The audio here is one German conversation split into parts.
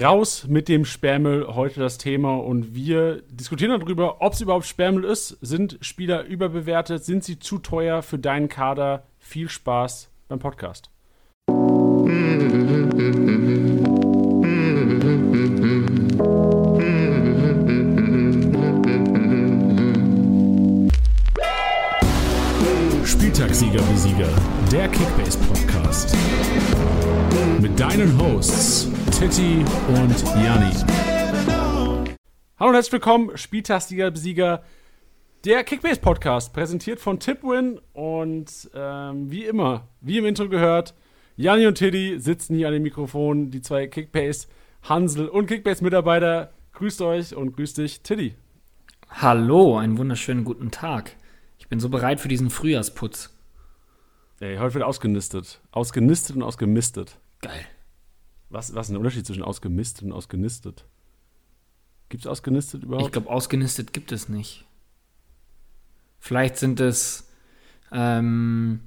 Raus mit dem Sperrmüll, heute das Thema. Und wir diskutieren darüber, ob es überhaupt Sperrmüll ist. Sind Spieler überbewertet? Sind sie zu teuer für deinen Kader? Viel Spaß beim Podcast. Spieltagssieger Besieger, der Kickbase Podcast. Mit deinen Hosts Titti und Janni. Hallo und herzlich willkommen, Spieltagssieger Besieger, der Kickbase Podcast, präsentiert von Tipwin. Und ähm, wie immer, wie im Intro gehört, Janni und Tiddy sitzen hier an dem Mikrofon, die zwei Kickbase Hansel und Kickbase Mitarbeiter. Grüßt euch und grüßt dich, Tiddy. Hallo, einen wunderschönen guten Tag. Ich bin so bereit für diesen Frühjahrsputz. Ey, heute wird ausgenistet. Ausgenistet und ausgemistet. Geil. Was, was ist der Unterschied zwischen ausgemistet und ausgenistet? Gibt es ausgenistet überhaupt? Ich glaube, ausgenistet gibt es nicht. Vielleicht sind es ähm,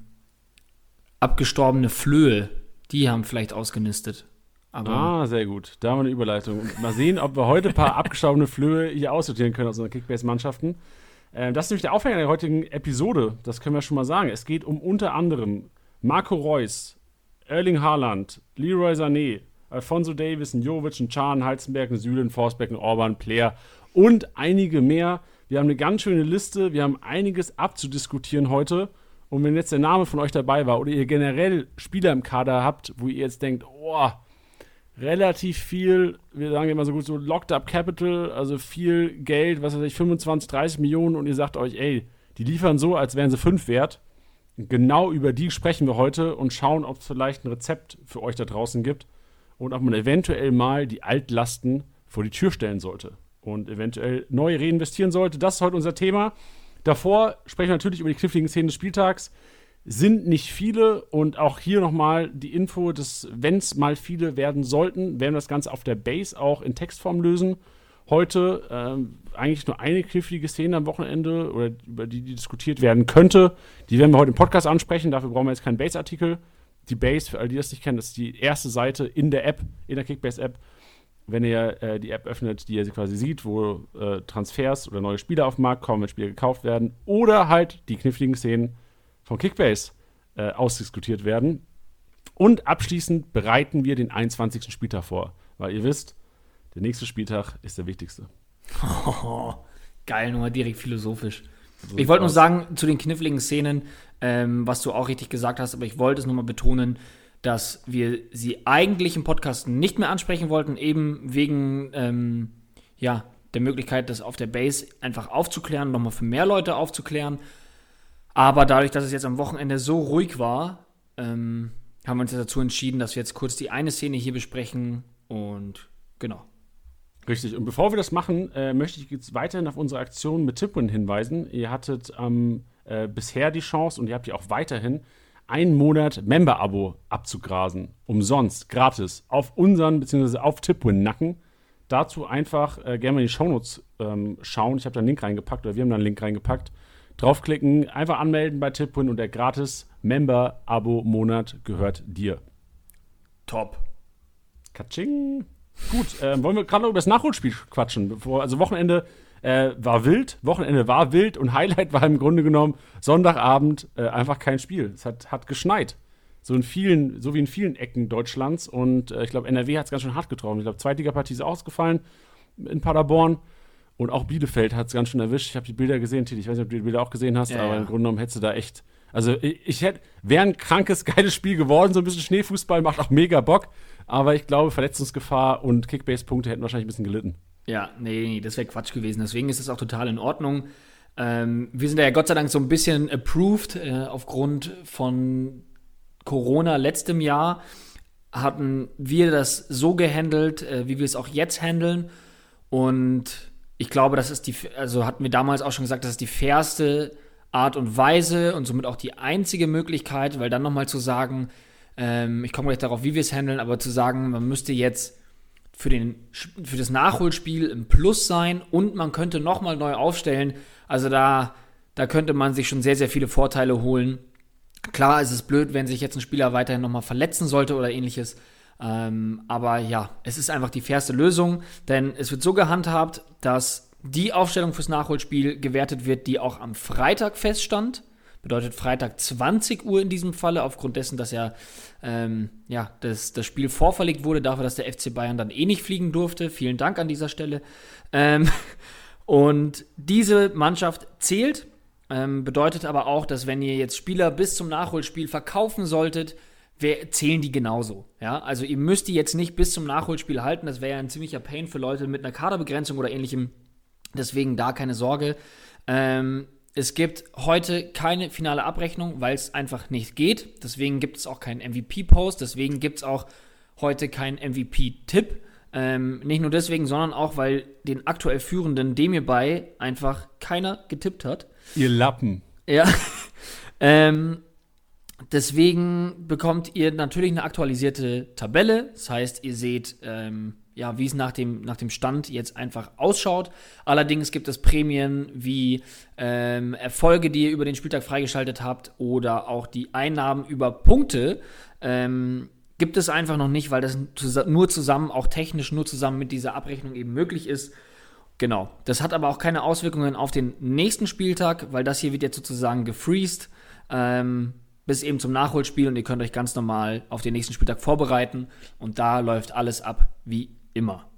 abgestorbene Flöhe. Die haben vielleicht ausgenistet. Aber ah, sehr gut. Da haben wir eine Überleitung. Mal sehen, ob wir heute ein paar abgestorbene Flöhe hier aussortieren können aus unseren Kickbase-Mannschaften. Äh, das ist nämlich der Aufhänger der heutigen Episode. Das können wir schon mal sagen. Es geht um unter anderem Marco Reus, Erling Haaland, Leroy Sané, Alfonso Davis, Jovic, Chan, Heizenberg, Sülen, Forsberg, Orban, Player und einige mehr. Wir haben eine ganz schöne Liste. Wir haben einiges abzudiskutieren heute. Und wenn jetzt der Name von euch dabei war oder ihr generell Spieler im Kader habt, wo ihr jetzt denkt, oh, relativ viel, wir sagen immer so gut, so Locked Up Capital, also viel Geld, was weiß ich, 25, 30 Millionen und ihr sagt euch, ey, die liefern so, als wären sie fünf wert. Genau über die sprechen wir heute und schauen, ob es vielleicht ein Rezept für euch da draußen gibt und ob man eventuell mal die Altlasten vor die Tür stellen sollte und eventuell neu reinvestieren sollte. Das ist heute unser Thema. Davor sprechen wir natürlich über die kniffligen Szenen des Spieltags. Sind nicht viele und auch hier nochmal die Info, dass, wenn es mal viele werden sollten, werden wir das Ganze auf der Base auch in Textform lösen. Heute ähm, eigentlich nur eine knifflige Szene am Wochenende oder über die, die diskutiert werden könnte. Die werden wir heute im Podcast ansprechen. Dafür brauchen wir jetzt keinen Base-Artikel. Die Base, für alle, die das nicht kennen, das ist die erste Seite in der App, in der Kickbase-App. Wenn ihr äh, die App öffnet, die ihr quasi sieht, wo äh, Transfers oder neue Spieler auf den Markt kommen, wenn Spieler gekauft werden, oder halt die kniffligen Szenen von Kickbase äh, ausdiskutiert werden. Und abschließend bereiten wir den 21. Spieltag vor, weil ihr wisst, der nächste Spieltag ist der wichtigste. Oh, geil, nochmal direkt philosophisch. So ich wollte nur sagen, zu den kniffligen Szenen, ähm, was du auch richtig gesagt hast, aber ich wollte es nochmal betonen, dass wir sie eigentlich im Podcast nicht mehr ansprechen wollten, eben wegen ähm, ja, der Möglichkeit, das auf der Base einfach aufzuklären, nochmal für mehr Leute aufzuklären. Aber dadurch, dass es jetzt am Wochenende so ruhig war, ähm, haben wir uns dazu entschieden, dass wir jetzt kurz die eine Szene hier besprechen und genau. Richtig. Und bevor wir das machen, äh, möchte ich jetzt weiterhin auf unsere Aktion mit Tipwin hinweisen. Ihr hattet ähm, äh, bisher die Chance und ihr habt ja auch weiterhin einen Monat Member-Abo abzugrasen. Umsonst, gratis, auf unseren bzw. auf Tipwin-Nacken. Dazu einfach äh, gerne mal in die Shownotes ähm, schauen. Ich habe da einen Link reingepackt oder wir haben da einen Link reingepackt. Draufklicken, einfach anmelden bei Tipwin und der gratis Member-Abo-Monat gehört dir. Top. Katsching. Gut, äh, wollen wir gerade noch über das Nachholspiel quatschen? Bevor, also Wochenende äh, war wild, Wochenende war wild und Highlight war im Grunde genommen Sonntagabend äh, einfach kein Spiel. Es hat, hat geschneit. So in vielen, so wie in vielen Ecken Deutschlands. Und äh, ich glaube, NRW hat es ganz schön hart getroffen. Ich glaube, Zweitligapartie ist ausgefallen in Paderborn. Und auch Bielefeld hat es ganz schön erwischt. Ich habe die Bilder gesehen, Titi. Ich weiß nicht, ob du die Bilder auch gesehen hast, ja, aber ja. im Grunde genommen hättest du da echt. Also, ich, ich hätte, wäre ein krankes, geiles Spiel geworden. So ein bisschen Schneefußball macht auch mega Bock. Aber ich glaube, Verletzungsgefahr und Kickbase-Punkte hätten wahrscheinlich ein bisschen gelitten. Ja, nee, nee, das wäre Quatsch gewesen. Deswegen ist es auch total in Ordnung. Ähm, wir sind ja Gott sei Dank so ein bisschen approved äh, aufgrund von Corona letztem Jahr. Hatten wir das so gehandelt, äh, wie wir es auch jetzt handeln. Und ich glaube, das ist die, also hatten wir damals auch schon gesagt, das ist die fairste Art und Weise und somit auch die einzige Möglichkeit, weil dann nochmal zu sagen, ähm, ich komme gleich darauf, wie wir es handeln, aber zu sagen, man müsste jetzt für, den, für das Nachholspiel im Plus sein und man könnte nochmal neu aufstellen. Also da, da könnte man sich schon sehr, sehr viele Vorteile holen. Klar ist es blöd, wenn sich jetzt ein Spieler weiterhin nochmal verletzen sollte oder ähnliches. Ähm, aber ja, es ist einfach die fairste Lösung, denn es wird so gehandhabt, dass die Aufstellung fürs Nachholspiel gewertet wird, die auch am Freitag feststand. Bedeutet Freitag 20 Uhr in diesem Falle, aufgrund dessen, dass ja, ähm, ja das, das Spiel vorverlegt wurde, dafür, dass der FC Bayern dann eh nicht fliegen durfte. Vielen Dank an dieser Stelle. Ähm, und diese Mannschaft zählt, ähm, bedeutet aber auch, dass wenn ihr jetzt Spieler bis zum Nachholspiel verkaufen solltet, wer, zählen die genauso. Ja? Also ihr müsst die jetzt nicht bis zum Nachholspiel halten. Das wäre ja ein ziemlicher Pain für Leute mit einer Kaderbegrenzung oder ähnlichem. Deswegen da keine Sorge. Ähm, es gibt heute keine finale Abrechnung, weil es einfach nicht geht. Deswegen gibt es auch keinen MVP-Post. Deswegen gibt es auch heute keinen MVP-Tipp. Ähm, nicht nur deswegen, sondern auch, weil den aktuell führenden Demir bei einfach keiner getippt hat. Ihr Lappen. Ja. ähm, deswegen bekommt ihr natürlich eine aktualisierte Tabelle. Das heißt, ihr seht ähm, ja, wie es nach dem, nach dem Stand jetzt einfach ausschaut. Allerdings gibt es Prämien wie ähm, Erfolge, die ihr über den Spieltag freigeschaltet habt oder auch die Einnahmen über Punkte. Ähm, gibt es einfach noch nicht, weil das nur zusammen, auch technisch nur zusammen mit dieser Abrechnung eben möglich ist. Genau. Das hat aber auch keine Auswirkungen auf den nächsten Spieltag, weil das hier wird jetzt sozusagen gefreezed. Ähm, bis eben zum Nachholspiel und ihr könnt euch ganz normal auf den nächsten Spieltag vorbereiten und da läuft alles ab wie Immer.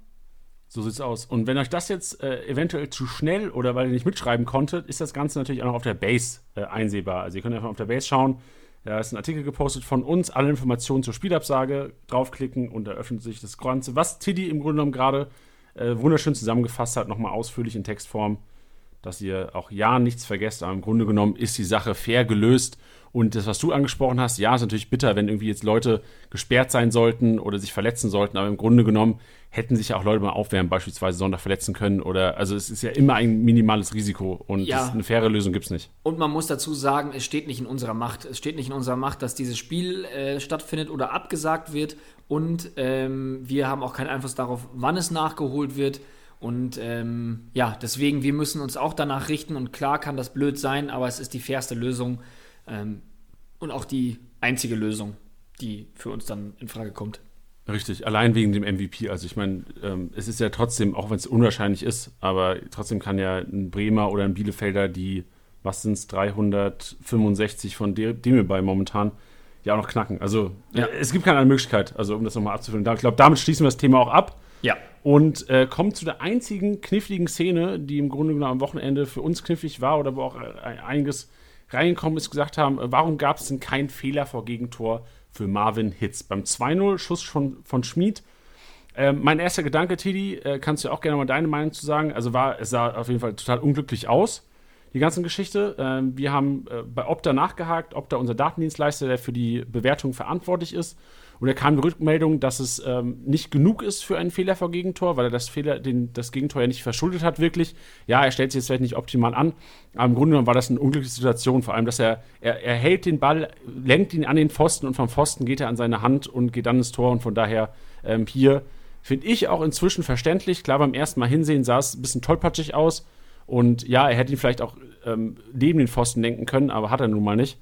So sieht's aus. Und wenn euch das jetzt äh, eventuell zu schnell oder weil ihr nicht mitschreiben konntet, ist das Ganze natürlich auch noch auf der Base äh, einsehbar. Also ihr könnt einfach auf der Base schauen. Da ist ein Artikel gepostet von uns, alle Informationen zur Spielabsage, draufklicken und da öffnet sich das Ganze, was Tiddy im Grunde genommen gerade äh, wunderschön zusammengefasst hat, nochmal ausführlich in Textform, dass ihr auch ja nichts vergesst, aber im Grunde genommen ist die Sache fair gelöst und das, was du angesprochen hast, ja, ist natürlich bitter, wenn irgendwie jetzt Leute gesperrt sein sollten oder sich verletzen sollten, aber im Grunde genommen hätten sich ja auch Leute mal aufwärmen, beispielsweise Sonntag verletzen können oder, also es ist ja immer ein minimales Risiko und ja. eine faire Lösung gibt es nicht. Und man muss dazu sagen, es steht nicht in unserer Macht. Es steht nicht in unserer Macht, dass dieses Spiel äh, stattfindet oder abgesagt wird und ähm, wir haben auch keinen Einfluss darauf, wann es nachgeholt wird. Und ähm, ja, deswegen, wir müssen uns auch danach richten und klar kann das blöd sein, aber es ist die fairste Lösung ähm, und auch die einzige Lösung, die für uns dann in Frage kommt. Richtig, allein wegen dem MVP. Also ich meine, ähm, es ist ja trotzdem, auch wenn es unwahrscheinlich ist, aber trotzdem kann ja ein Bremer oder ein Bielefelder, die, was sind es, 365 von dem bei momentan, ja auch noch knacken. Also ja. äh, es gibt keine andere Möglichkeit, also um das nochmal abzufüllen. Ich glaube, damit schließen wir das Thema auch ab. Ja. Und äh, kommen zu der einzigen kniffligen Szene, die im Grunde genommen am Wochenende für uns knifflig war oder wo auch äh, einiges reingekommen ist, gesagt haben, äh, warum gab es denn keinen Fehler vor Gegentor für Marvin Hitz? Beim 2-0 Schuss von, von Schmid. Äh, mein erster Gedanke, Tidi, äh, kannst du auch gerne mal deine Meinung zu sagen. Also war, es sah auf jeden Fall total unglücklich aus, die ganze Geschichte. Ähm, wir haben äh, bei Opta nachgehakt, Opta unser Datendienstleister, der für die Bewertung verantwortlich ist. Und da kam die Rückmeldung, dass es ähm, nicht genug ist für einen Fehler vor Gegentor, weil er das Fehler, den, das Gegentor ja nicht verschuldet hat, wirklich. Ja, er stellt sich jetzt vielleicht nicht optimal an, aber im Grunde genommen war das eine unglückliche Situation, vor allem, dass er, er, er hält den Ball, lenkt ihn an den Pfosten und vom Pfosten geht er an seine Hand und geht dann ins Tor und von daher ähm, hier finde ich auch inzwischen verständlich. Klar, beim ersten Mal hinsehen sah es ein bisschen tollpatschig aus und ja, er hätte ihn vielleicht auch ähm, neben den Pfosten lenken können, aber hat er nun mal nicht.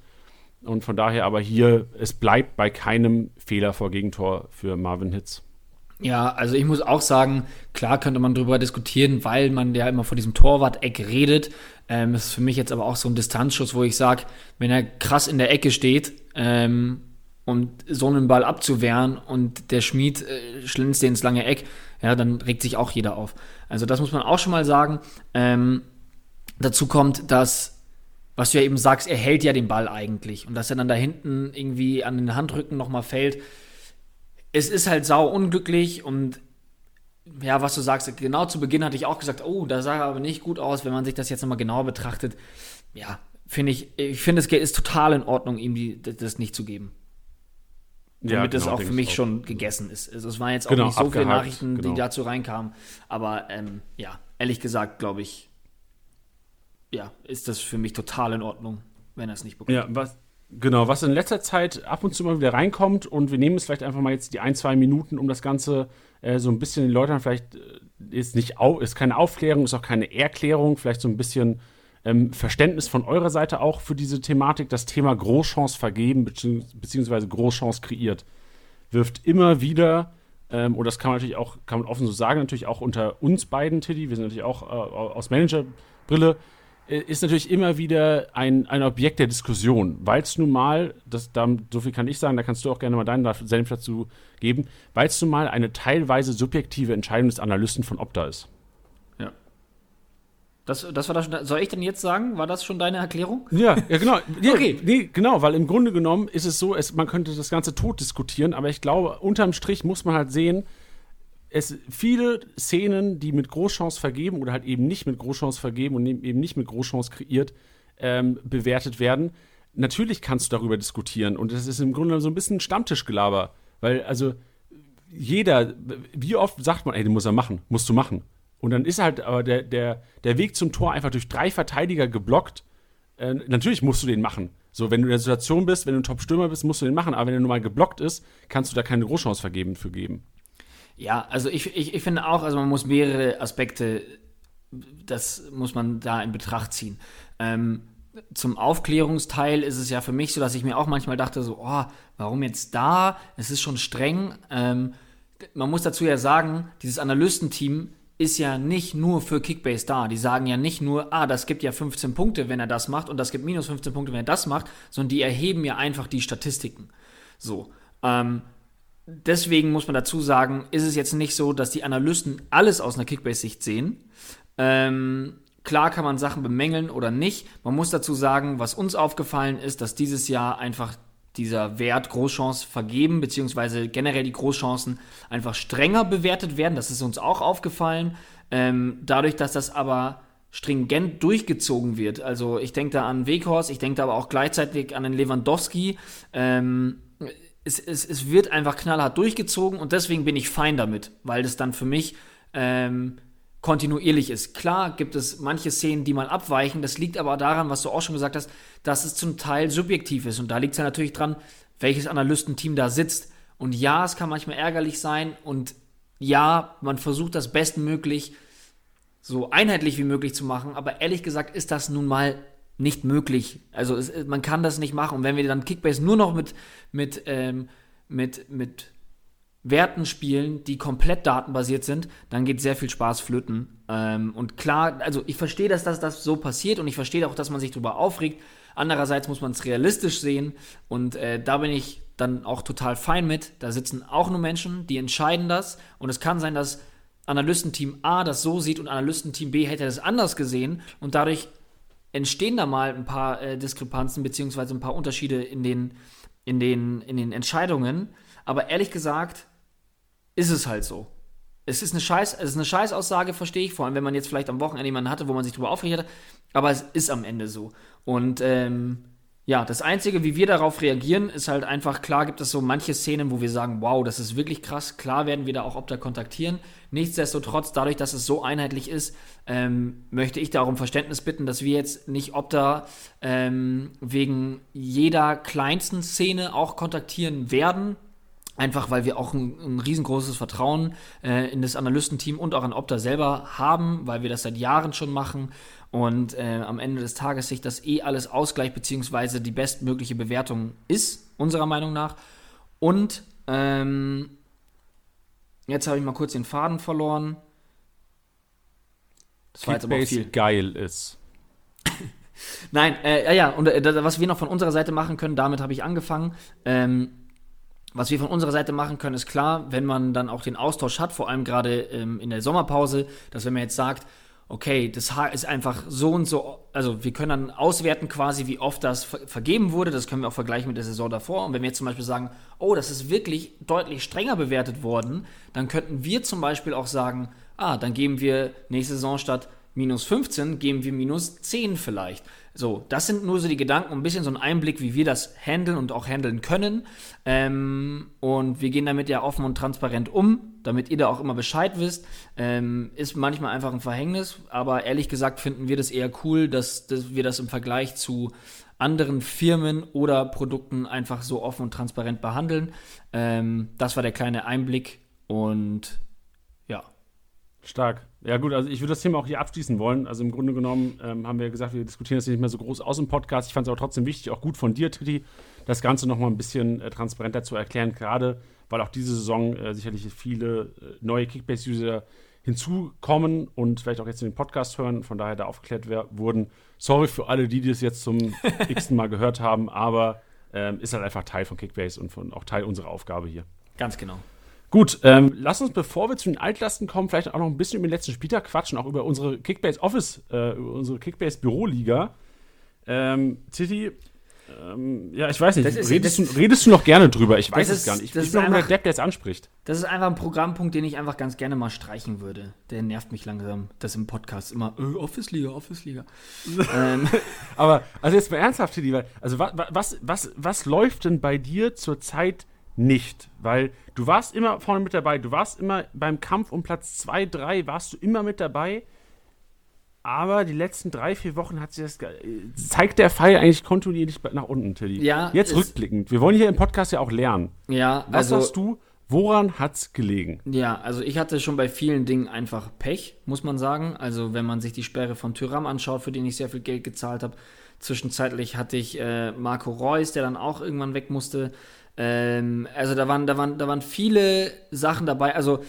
Und von daher aber hier, es bleibt bei keinem Fehler vor Gegentor für Marvin Hitz. Ja, also ich muss auch sagen, klar könnte man darüber diskutieren, weil man ja immer von diesem Torwart-Eck redet. Ähm, das ist für mich jetzt aber auch so ein Distanzschuss, wo ich sage, wenn er krass in der Ecke steht ähm, und so einen Ball abzuwehren und der Schmied äh, schlänzt den ins lange Eck, ja, dann regt sich auch jeder auf. Also das muss man auch schon mal sagen. Ähm, dazu kommt, dass was du ja eben sagst, er hält ja den Ball eigentlich. Und dass er dann da hinten irgendwie an den Handrücken nochmal fällt. Es ist halt sau unglücklich und ja, was du sagst, genau zu Beginn hatte ich auch gesagt, oh, da sah er aber nicht gut aus, wenn man sich das jetzt nochmal genauer betrachtet. Ja, finde ich, ich finde, es ist total in Ordnung, ihm die, das nicht zu geben. Ja, Damit genau, es auch für mich auch. schon gegessen ist. Also es waren jetzt auch genau, nicht so viele Nachrichten, genau. die dazu reinkamen. Aber ähm, ja, ehrlich gesagt, glaube ich, ja, ist das für mich total in Ordnung, wenn er es nicht bekommt. Ja, was, genau, was in letzter Zeit ab und zu mal wieder reinkommt und wir nehmen es vielleicht einfach mal jetzt die ein, zwei Minuten, um das Ganze äh, so ein bisschen den Leuten vielleicht äh, ist nicht au ist keine Aufklärung, ist auch keine Erklärung, vielleicht so ein bisschen ähm, Verständnis von eurer Seite auch für diese Thematik, das Thema Großchance vergeben beziehungsweise Großchance kreiert. wirft immer wieder, ähm, und das kann man natürlich auch, kann man offen so sagen, natürlich auch unter uns beiden, Tiddy, wir sind natürlich auch äh, aus Managerbrille, ist natürlich immer wieder ein, ein Objekt der Diskussion, weil es nun mal, das, da, so viel kann ich sagen, da kannst du auch gerne mal deinen Senf dazu geben, weil es nun mal eine teilweise subjektive Entscheidung des Analysten von Opta ist. Ja. Das, das war das, soll ich denn jetzt sagen, war das schon deine Erklärung? Ja, ja genau. Ja, okay. Nee, genau, weil im Grunde genommen ist es so, es, man könnte das Ganze tot diskutieren, aber ich glaube, unterm Strich muss man halt sehen, es viele Szenen, die mit Großchance vergeben oder halt eben nicht mit Großchance vergeben und eben nicht mit Großchance kreiert, ähm, bewertet werden. Natürlich kannst du darüber diskutieren und das ist im Grunde so ein bisschen Stammtischgelaber, weil also jeder, wie oft sagt man, ey, den muss er machen, musst du machen. Und dann ist halt aber der, der, der Weg zum Tor einfach durch drei Verteidiger geblockt. Äh, natürlich musst du den machen. So, wenn du in der Situation bist, wenn du ein Top-Stürmer bist, musst du den machen. Aber wenn er nur mal geblockt ist, kannst du da keine Großchance vergeben für geben. Ja, also ich, ich, ich finde auch, also man muss mehrere Aspekte, das muss man da in Betracht ziehen. Ähm, zum Aufklärungsteil ist es ja für mich so, dass ich mir auch manchmal dachte, so, oh, warum jetzt da? Es ist schon streng. Ähm, man muss dazu ja sagen, dieses Analystenteam ist ja nicht nur für Kickbase da. Die sagen ja nicht nur, ah, das gibt ja 15 Punkte, wenn er das macht und das gibt minus 15 Punkte, wenn er das macht, sondern die erheben ja einfach die Statistiken. So. Ähm, deswegen muss man dazu sagen, ist es jetzt nicht so, dass die Analysten alles aus einer Kickbase-Sicht sehen. Ähm, klar kann man Sachen bemängeln oder nicht. Man muss dazu sagen, was uns aufgefallen ist, dass dieses Jahr einfach dieser Wert Großchance vergeben, beziehungsweise generell die Großchancen einfach strenger bewertet werden. Das ist uns auch aufgefallen. Ähm, dadurch, dass das aber stringent durchgezogen wird. Also ich denke da an Weghorst, ich denke da aber auch gleichzeitig an den Lewandowski. Ähm, es, es, es wird einfach knallhart durchgezogen und deswegen bin ich fein damit, weil das dann für mich ähm, kontinuierlich ist. Klar gibt es manche Szenen, die mal abweichen, das liegt aber daran, was du auch schon gesagt hast, dass es zum Teil subjektiv ist und da liegt es ja natürlich dran, welches Analystenteam da sitzt. Und ja, es kann manchmal ärgerlich sein und ja, man versucht das bestmöglich so einheitlich wie möglich zu machen, aber ehrlich gesagt ist das nun mal nicht möglich. Also es, man kann das nicht machen. Und wenn wir dann Kickbase nur noch mit, mit, ähm, mit, mit Werten spielen, die komplett datenbasiert sind, dann geht sehr viel Spaß flöten. Ähm, und klar, also ich verstehe, dass das, das so passiert und ich verstehe auch, dass man sich darüber aufregt. Andererseits muss man es realistisch sehen und äh, da bin ich dann auch total fein mit. Da sitzen auch nur Menschen, die entscheiden das und es kann sein, dass Analystenteam A das so sieht und Analystenteam B hätte das anders gesehen und dadurch entstehen da mal ein paar äh, Diskrepanzen beziehungsweise ein paar Unterschiede in den, in, den, in den Entscheidungen. Aber ehrlich gesagt, ist es halt so. Es ist eine Scheiß, es ist eine Scheißaussage, verstehe ich, vor allem wenn man jetzt vielleicht am Wochenende jemanden hatte, wo man sich darüber aufregt hat, aber es ist am Ende so. Und ähm, ja, das Einzige, wie wir darauf reagieren, ist halt einfach, klar gibt es so manche Szenen, wo wir sagen, wow, das ist wirklich krass. Klar werden wir da auch Opta kontaktieren. Nichtsdestotrotz, dadurch, dass es so einheitlich ist, ähm, möchte ich da auch um Verständnis bitten, dass wir jetzt nicht Opta ähm, wegen jeder kleinsten Szene auch kontaktieren werden. Einfach weil wir auch ein, ein riesengroßes Vertrauen äh, in das Analystenteam und auch an Opta selber haben, weil wir das seit Jahren schon machen und äh, am Ende des Tages sich das eh alles ausgleicht, beziehungsweise die bestmögliche Bewertung ist, unserer Meinung nach. Und ähm, jetzt habe ich mal kurz den Faden verloren. Das war jetzt aber auch viel. geil ist. Nein, äh, ja, ja, und äh, was wir noch von unserer Seite machen können, damit habe ich angefangen. Ähm, was wir von unserer Seite machen können, ist klar, wenn man dann auch den Austausch hat, vor allem gerade ähm, in der Sommerpause, dass wenn man jetzt sagt, okay, das ist einfach so und so, also wir können dann auswerten quasi, wie oft das ver vergeben wurde, das können wir auch vergleichen mit der Saison davor. Und wenn wir jetzt zum Beispiel sagen, oh, das ist wirklich deutlich strenger bewertet worden, dann könnten wir zum Beispiel auch sagen, ah, dann geben wir nächste Saison statt minus 15, geben wir minus 10 vielleicht. So, das sind nur so die Gedanken, ein bisschen so ein Einblick, wie wir das handeln und auch handeln können. Ähm, und wir gehen damit ja offen und transparent um, damit ihr da auch immer Bescheid wisst. Ähm, ist manchmal einfach ein Verhängnis, aber ehrlich gesagt finden wir das eher cool, dass, dass wir das im Vergleich zu anderen Firmen oder Produkten einfach so offen und transparent behandeln. Ähm, das war der kleine Einblick und ja. Stark. Ja, gut, also ich würde das Thema auch hier abschließen wollen. Also im Grunde genommen ähm, haben wir gesagt, wir diskutieren das hier nicht mehr so groß aus im Podcast. Ich fand es aber trotzdem wichtig, auch gut von dir, Titi, das Ganze nochmal ein bisschen äh, transparenter zu erklären, gerade weil auch diese Saison äh, sicherlich viele äh, neue Kickbase-User hinzukommen und vielleicht auch jetzt den Podcast hören, von daher da aufgeklärt wurden. Sorry für alle, die das jetzt zum x Mal gehört haben, aber ähm, ist halt einfach Teil von Kickbase und von, auch Teil unserer Aufgabe hier. Ganz genau. Gut, ähm, lass uns, bevor wir zu den Altlasten kommen, vielleicht auch noch ein bisschen über den letzten Spieltag quatschen, auch über unsere Kickbase Office, äh, über unsere Kickbase Büroliga. Ähm, Titi, ähm, ja, ich weiß nicht, ist, redest, das, du, redest, du, noch gerne drüber? Ich weiß es gar nicht. Ich, bin auch der Depp, der es anspricht. Das ist einfach ein Programmpunkt, den ich einfach ganz gerne mal streichen würde. Der nervt mich langsam, das im Podcast immer, äh, Office-Liga, Office-Liga. ähm. Aber, also jetzt mal ernsthaft, Titi, also was, was, was, was läuft denn bei dir zurzeit nicht, weil du warst immer vorne mit dabei, du warst immer beim Kampf um Platz 2, 3, warst du immer mit dabei. Aber die letzten drei, vier Wochen hat sich das zeigt der Pfeil eigentlich kontinuierlich nach unten, Tilly. Ja. Jetzt rückblickend. Wir wollen hier im Podcast ja auch lernen. Ja, Was also, sagst du? Woran hat's gelegen? Ja, also ich hatte schon bei vielen Dingen einfach Pech, muss man sagen. Also wenn man sich die Sperre von Tyram anschaut, für den ich sehr viel Geld gezahlt habe. Zwischenzeitlich hatte ich äh, Marco Reus, der dann auch irgendwann weg musste. Ähm, also da waren, da, waren, da waren viele Sachen dabei. Also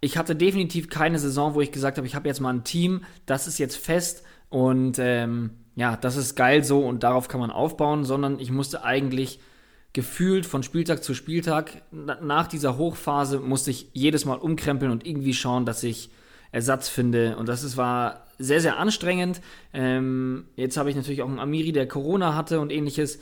ich hatte definitiv keine Saison, wo ich gesagt habe, ich habe jetzt mal ein Team, das ist jetzt fest und ähm, ja, das ist geil so und darauf kann man aufbauen, sondern ich musste eigentlich gefühlt von Spieltag zu Spieltag nach dieser Hochphase musste ich jedes Mal umkrempeln und irgendwie schauen, dass ich Ersatz finde und das ist, war sehr, sehr anstrengend. Ähm, jetzt habe ich natürlich auch einen Amiri, der Corona hatte und ähnliches.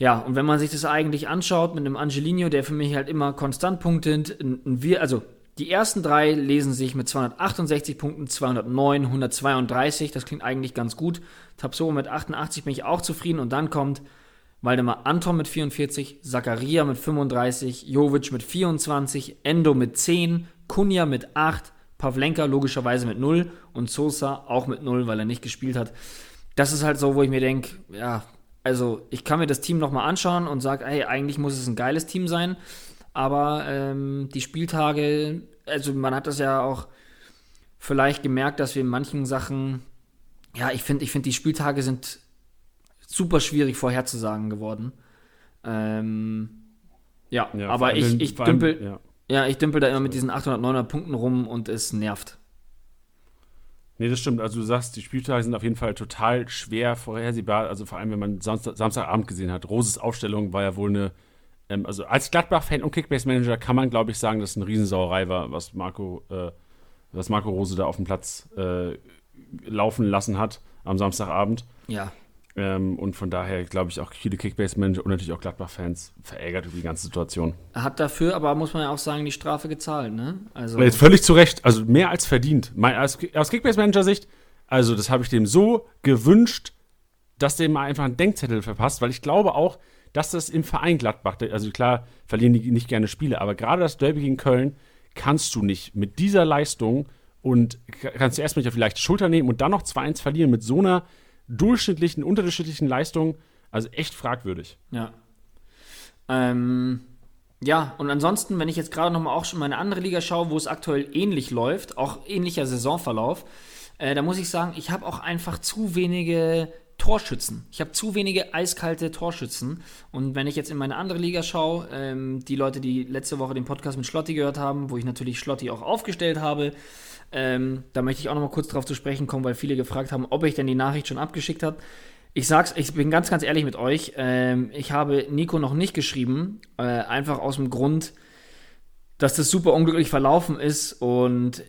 Ja, und wenn man sich das eigentlich anschaut mit einem Angelino, der für mich halt immer konstant punktet, wir, also die ersten drei lesen sich mit 268 Punkten, 209, 132. Das klingt eigentlich ganz gut. Tapso mit 88 bin ich auch zufrieden. Und dann kommt Waldemar Anton mit 44, Zakaria mit 35, Jovic mit 24, Endo mit 10, Kunja mit 8, Pavlenka logischerweise mit 0 und Sosa auch mit 0, weil er nicht gespielt hat. Das ist halt so, wo ich mir denke, ja, also ich kann mir das Team nochmal anschauen und sage, hey, eigentlich muss es ein geiles Team sein. Aber ähm, die Spieltage, also man hat das ja auch vielleicht gemerkt, dass wir in manchen Sachen, ja, ich finde, ich finde, die Spieltage sind super schwierig vorherzusagen geworden. Ähm, ja, ja, aber ich, ich dümpel, ja. ja. ich dümpel da immer mit diesen 800, 900 Punkten rum und es nervt. Nee, das stimmt. Also du sagst, die Spieltage sind auf jeden Fall total schwer vorhersehbar. Also vor allem, wenn man Samstag, Samstagabend gesehen hat. Roses Aufstellung war ja wohl eine, ähm, also als Gladbach-Fan und Kickbase-Manager kann man, glaube ich, sagen, dass es eine Riesensauerei war, was Marco, äh, was Marco Rose da auf dem Platz äh, laufen lassen hat am Samstagabend. Ja. Ähm, und von daher glaube ich auch viele Kickbase-Manager und natürlich auch Gladbach-Fans verärgert über die ganze Situation. Hat dafür aber, muss man ja auch sagen, die Strafe gezahlt, ne? Also Jetzt völlig zu Recht, also mehr als verdient. Mein, aus, aus Kickbase-Manager-Sicht, also das habe ich dem so gewünscht, dass der mal einfach einen Denkzettel verpasst, weil ich glaube auch, dass das im Verein Gladbach, also klar verlieren die nicht gerne Spiele, aber gerade das Derby gegen Köln kannst du nicht mit dieser Leistung und kannst du erstmal auf die leichte Schulter nehmen und dann noch 2-1 verlieren mit so einer durchschnittlichen, unterdurchschnittlichen Leistungen. Also echt fragwürdig. Ja. Ähm, ja, und ansonsten, wenn ich jetzt gerade nochmal auch schon meine andere Liga schaue, wo es aktuell ähnlich läuft, auch ähnlicher Saisonverlauf, äh, da muss ich sagen, ich habe auch einfach zu wenige Torschützen. Ich habe zu wenige eiskalte Torschützen. Und wenn ich jetzt in meine andere Liga schaue, ähm, die Leute, die letzte Woche den Podcast mit Schlotti gehört haben, wo ich natürlich Schlotti auch aufgestellt habe, ähm, da möchte ich auch noch mal kurz darauf zu sprechen kommen, weil viele gefragt haben, ob ich denn die Nachricht schon abgeschickt habe. Ich sag's, ich bin ganz, ganz ehrlich mit euch. Ähm, ich habe Nico noch nicht geschrieben, äh, einfach aus dem Grund, dass das super unglücklich verlaufen ist und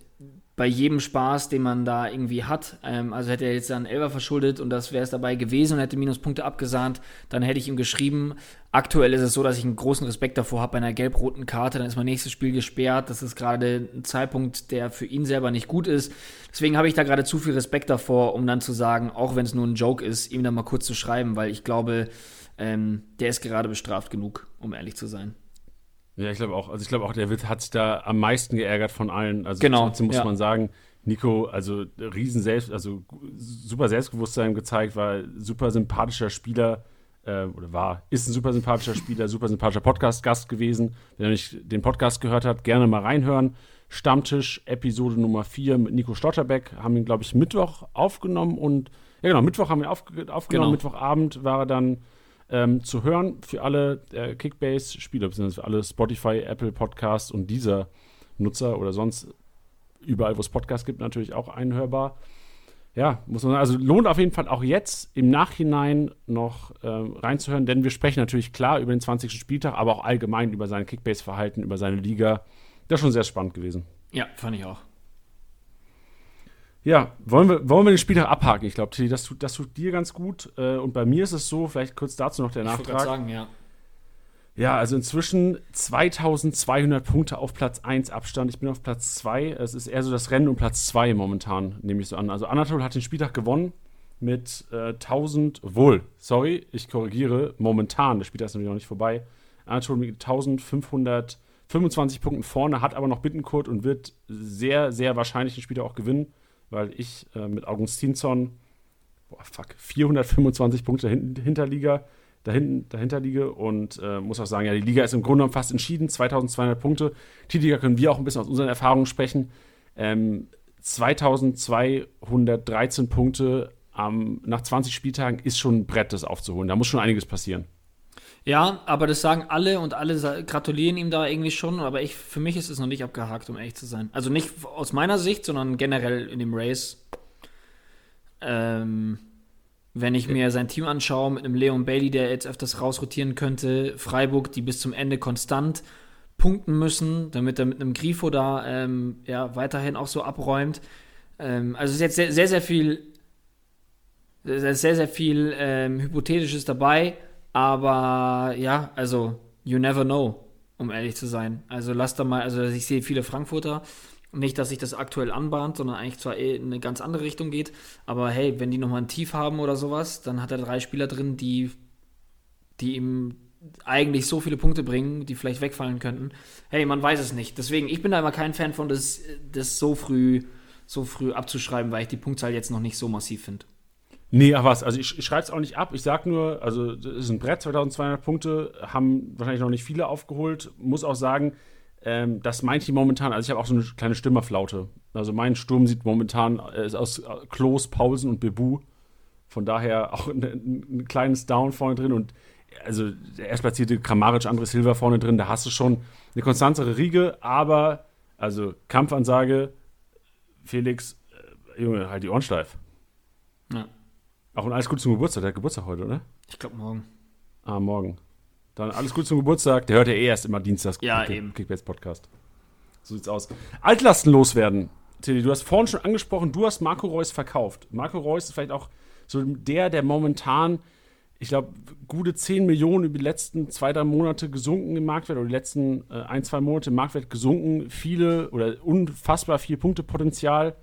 bei jedem Spaß, den man da irgendwie hat. Ähm, also hätte er jetzt dann Elber verschuldet und das wäre es dabei gewesen und hätte Minuspunkte abgesahnt, dann hätte ich ihm geschrieben. Aktuell ist es so, dass ich einen großen Respekt davor habe bei einer gelb-roten Karte. Dann ist mein nächstes Spiel gesperrt. Das ist gerade ein Zeitpunkt, der für ihn selber nicht gut ist. Deswegen habe ich da gerade zu viel Respekt davor, um dann zu sagen, auch wenn es nur ein Joke ist, ihm dann mal kurz zu schreiben, weil ich glaube, ähm, der ist gerade bestraft genug, um ehrlich zu sein. Ja, ich glaube auch. Also ich glaube auch, der Witt hat sich da am meisten geärgert von allen. Also genau, trotzdem muss ja. man sagen, Nico, also riesen Selbst, also super Selbstbewusstsein gezeigt, war super sympathischer Spieler äh, oder war, ist ein super sympathischer Spieler, super sympathischer Podcast-Gast gewesen. Wenn er nicht den Podcast gehört hat, gerne mal reinhören. Stammtisch, Episode Nummer 4 mit Nico Stotterbeck. Haben ihn, glaube ich, Mittwoch aufgenommen und, ja genau, Mittwoch haben wir aufge aufgenommen. Genau. Mittwochabend war er dann ähm, zu hören für alle äh, Kickbase-Spieler, beziehungsweise für alle Spotify, Apple Podcasts und dieser Nutzer oder sonst überall, wo es Podcasts gibt, natürlich auch einhörbar. Ja, muss man sagen, also lohnt auf jeden Fall auch jetzt im Nachhinein noch ähm, reinzuhören, denn wir sprechen natürlich klar über den 20. Spieltag, aber auch allgemein über sein Kickbase-Verhalten, über seine Liga. Das ist schon sehr spannend gewesen. Ja, fand ich auch. Ja, wollen wir, wollen wir den Spieltag abhaken? Ich glaube, das tut, das tut dir ganz gut. Äh, und bei mir ist es so, vielleicht kurz dazu noch der ich Nachtrag. Ich sagen, ja. Ja, also inzwischen 2200 Punkte auf Platz 1 Abstand. Ich bin auf Platz 2. Es ist eher so das Rennen um Platz 2 momentan, nehme ich so an. Also Anatol hat den Spieltag gewonnen mit äh, 1000, wohl, sorry, ich korrigiere, momentan, der Spieltag ist natürlich noch nicht vorbei. Anatol mit 1525 Punkten vorne, hat aber noch Bittenkurt und wird sehr, sehr wahrscheinlich den Spieltag auch gewinnen weil ich äh, mit Augustinsson, boah, fuck, 425 Punkte hinter Liga, dahin, dahinter liege und äh, muss auch sagen, ja, die Liga ist im Grunde genommen fast entschieden, 2200 Punkte. Die können wir auch ein bisschen aus unseren Erfahrungen sprechen. Ähm, 2213 Punkte ähm, nach 20 Spieltagen ist schon ein Brett, das aufzuholen. Da muss schon einiges passieren. Ja, aber das sagen alle und alle gratulieren ihm da irgendwie schon, aber ich, für mich ist es noch nicht abgehakt, um ehrlich zu sein. Also nicht aus meiner Sicht, sondern generell in dem Race. Ähm, wenn ich mir sein Team anschaue, mit einem Leon Bailey, der jetzt öfters rausrotieren könnte, Freiburg, die bis zum Ende konstant punkten müssen, damit er mit einem Grifo da ähm, ja, weiterhin auch so abräumt. Ähm, also es ist jetzt sehr, sehr, sehr viel, sehr, sehr viel ähm, Hypothetisches dabei aber ja, also, you never know, um ehrlich zu sein. Also lass da mal, also ich sehe viele Frankfurter. Nicht, dass sich das aktuell anbahnt, sondern eigentlich zwar eh in eine ganz andere Richtung geht. Aber hey, wenn die nochmal ein Tief haben oder sowas, dann hat er drei Spieler drin, die, die ihm eigentlich so viele Punkte bringen, die vielleicht wegfallen könnten. Hey, man weiß es nicht. Deswegen, ich bin da immer kein Fan von, das, das so früh, so früh abzuschreiben, weil ich die Punktzahl jetzt noch nicht so massiv finde. Nee, ach was, also ich, ich schreibe es auch nicht ab. Ich sag nur, also es ist ein Brett, 2200 Punkte, haben wahrscheinlich noch nicht viele aufgeholt. Muss auch sagen, ähm, das meint ich momentan, also ich habe auch so eine kleine Stimmerflaute. Also mein Sturm sieht momentan äh, aus äh, Klos, Paulsen und Bebu. Von daher auch ein, ein, kleines Down vorne drin und also der erstplatzierte Kramaric, André Silva vorne drin, da hast du schon eine konstantere Riege, aber also Kampfansage, Felix, äh, Junge, halt die Ohren steif. Ja. Auch und alles Gute zum Geburtstag. Der hat Geburtstag heute, oder? Ich glaube morgen. Ah, morgen. Dann alles Gute zum Geburtstag. Der hört ja eh erst immer dienstags. Ja, Kick eben. Kickbase Podcast. So sieht's aus. Altlasten loswerden. Tilly, du hast vorhin schon angesprochen, du hast Marco Reus verkauft. Marco Reus ist vielleicht auch so der, der momentan, ich glaube, gute 10 Millionen über die letzten zwei, drei Monate gesunken im Marktwert oder die letzten äh, ein, zwei Monate im Marktwert gesunken. Viele oder unfassbar viel Punktepotenzial.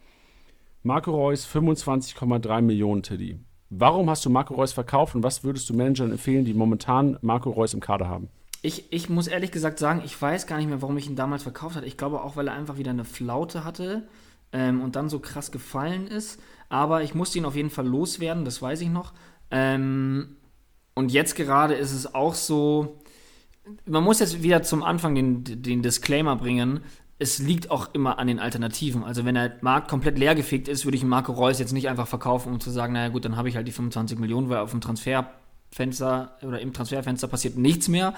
Marco Reus 25,3 Millionen, Tilly. Warum hast du Marco Reus verkauft und was würdest du Managern empfehlen, die momentan Marco Reus im Kader haben? Ich, ich muss ehrlich gesagt sagen, ich weiß gar nicht mehr, warum ich ihn damals verkauft habe. Ich glaube auch, weil er einfach wieder eine Flaute hatte ähm, und dann so krass gefallen ist. Aber ich musste ihn auf jeden Fall loswerden, das weiß ich noch. Ähm, und jetzt gerade ist es auch so, man muss jetzt wieder zum Anfang den, den Disclaimer bringen es liegt auch immer an den Alternativen. Also wenn der Markt komplett leergefegt ist, würde ich Marco Reus jetzt nicht einfach verkaufen, um zu sagen, naja gut, dann habe ich halt die 25 Millionen, weil auf dem Transferfenster oder im Transferfenster passiert nichts mehr.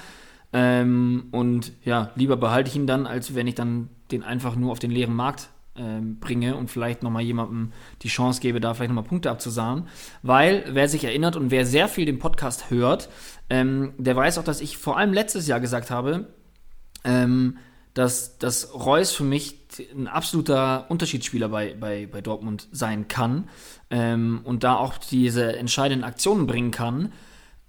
Ähm, und ja, lieber behalte ich ihn dann, als wenn ich dann den einfach nur auf den leeren Markt ähm, bringe und vielleicht nochmal jemandem die Chance gebe, da vielleicht nochmal Punkte abzusahen. Weil, wer sich erinnert und wer sehr viel den Podcast hört, ähm, der weiß auch, dass ich vor allem letztes Jahr gesagt habe, ähm, dass, dass Reus für mich ein absoluter Unterschiedsspieler bei, bei, bei Dortmund sein kann ähm, und da auch diese entscheidenden Aktionen bringen kann.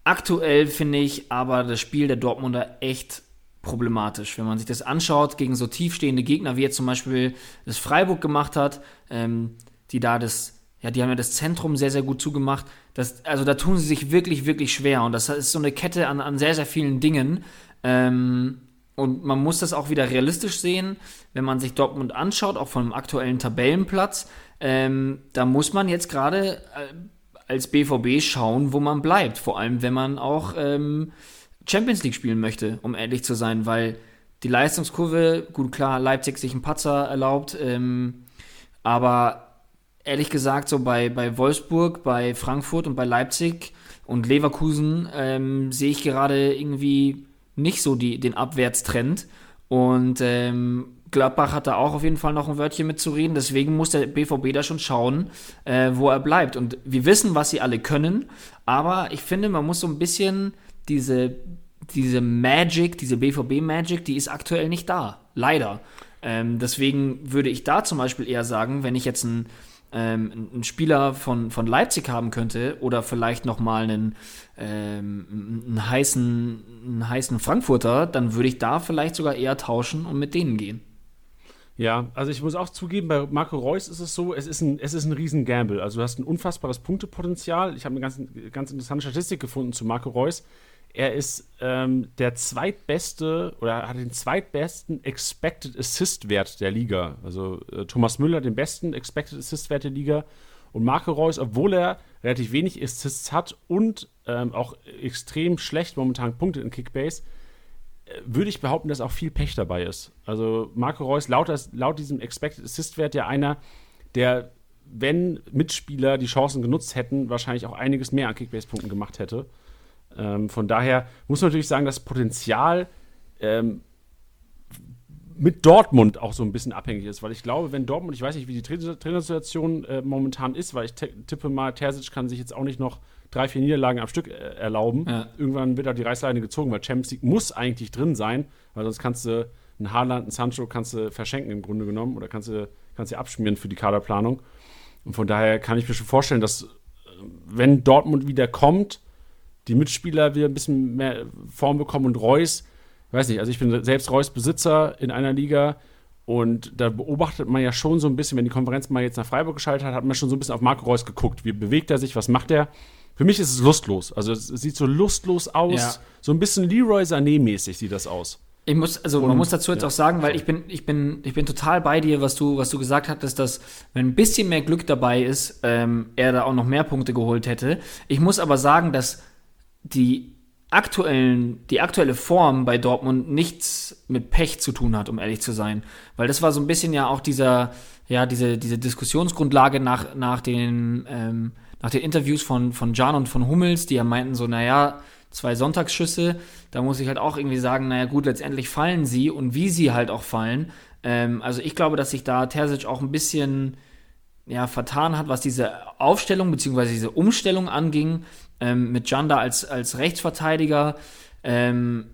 Aktuell finde ich aber das Spiel der Dortmunder echt problematisch. Wenn man sich das anschaut gegen so tiefstehende Gegner, wie jetzt zum Beispiel das Freiburg gemacht hat, ähm, die da das, ja, die haben ja das Zentrum sehr, sehr gut zugemacht. Das, also da tun sie sich wirklich, wirklich schwer. Und das ist so eine Kette an, an sehr, sehr vielen Dingen. Ähm, und man muss das auch wieder realistisch sehen, wenn man sich Dortmund anschaut, auch von dem aktuellen Tabellenplatz. Ähm, da muss man jetzt gerade äh, als BVB schauen, wo man bleibt. Vor allem, wenn man auch ähm, Champions League spielen möchte, um ehrlich zu sein, weil die Leistungskurve, gut klar, Leipzig sich einen Patzer erlaubt, ähm, aber ehrlich gesagt, so bei, bei Wolfsburg, bei Frankfurt und bei Leipzig und Leverkusen ähm, sehe ich gerade irgendwie nicht so die, den Abwärtstrend. Und ähm, Gladbach hat da auch auf jeden Fall noch ein Wörtchen mitzureden. Deswegen muss der BVB da schon schauen, äh, wo er bleibt. Und wir wissen, was sie alle können. Aber ich finde, man muss so ein bisschen diese, diese Magic, diese BVB-Magic, die ist aktuell nicht da. Leider. Ähm, deswegen würde ich da zum Beispiel eher sagen, wenn ich jetzt ein ähm, einen Spieler von, von Leipzig haben könnte oder vielleicht nochmal einen, ähm, einen, heißen, einen heißen Frankfurter, dann würde ich da vielleicht sogar eher tauschen und mit denen gehen. Ja, also ich muss auch zugeben, bei Marco Reus ist es so, es ist ein, es ist ein riesen Gamble. Also du hast ein unfassbares Punktepotenzial. Ich habe eine ganz, ganz interessante Statistik gefunden zu Marco Reus. Er ist ähm, der zweitbeste oder hat den zweitbesten Expected Assist-Wert der Liga. Also äh, Thomas Müller den besten Expected Assist-Wert der Liga. Und Marco Reus, obwohl er relativ wenig Assists hat und ähm, auch extrem schlecht momentan punktet in Kickbase, äh, würde ich behaupten, dass auch viel Pech dabei ist. Also Marco Reus, laut, laut diesem Expected Assist-Wert ja einer, der, wenn Mitspieler die Chancen genutzt hätten, wahrscheinlich auch einiges mehr an Kickbase-Punkten gemacht hätte. Ähm, von daher muss man natürlich sagen, das Potenzial ähm, mit Dortmund auch so ein bisschen abhängig ist, weil ich glaube, wenn Dortmund, ich weiß nicht, wie die Tra Trainersituation äh, momentan ist, weil ich tippe mal, Terzic kann sich jetzt auch nicht noch drei, vier Niederlagen am Stück äh, erlauben. Ja. Irgendwann wird da die Reißleine gezogen, weil Champions League muss eigentlich drin sein, weil sonst kannst du einen Haaland, einen Sancho kannst du verschenken im Grunde genommen oder kannst du kannst du abschmieren für die Kaderplanung. Und von daher kann ich mir schon vorstellen, dass äh, wenn Dortmund wieder kommt, die Mitspieler wieder ein bisschen mehr Form bekommen und Reus, weiß nicht, also ich bin selbst Reus Besitzer in einer Liga und da beobachtet man ja schon so ein bisschen, wenn die Konferenz mal jetzt nach Freiburg geschaltet hat, hat man schon so ein bisschen auf Marco Reus geguckt. Wie bewegt er sich, was macht er? Für mich ist es lustlos. Also es sieht so lustlos aus, ja. so ein bisschen Leroy Sané-mäßig sieht das aus. Ich muss, also und, man muss dazu jetzt ja. auch sagen, weil ich bin, ich bin, ich bin total bei dir, was du, was du gesagt hattest, dass wenn ein bisschen mehr Glück dabei ist, ähm, er da auch noch mehr Punkte geholt hätte. Ich muss aber sagen, dass die aktuellen, die aktuelle Form bei Dortmund nichts mit Pech zu tun hat, um ehrlich zu sein. Weil das war so ein bisschen ja auch dieser, ja, diese, diese Diskussionsgrundlage nach, nach den, ähm, nach den Interviews von, von Jan und von Hummels, die ja meinten so, naja, zwei Sonntagsschüsse, da muss ich halt auch irgendwie sagen, naja gut, letztendlich fallen sie und wie sie halt auch fallen. Ähm, also ich glaube, dass sich da Terzic auch ein bisschen ja, vertan hat, was diese Aufstellung bzw. diese Umstellung anging ähm, mit Janda als, als Rechtsverteidiger, ähm,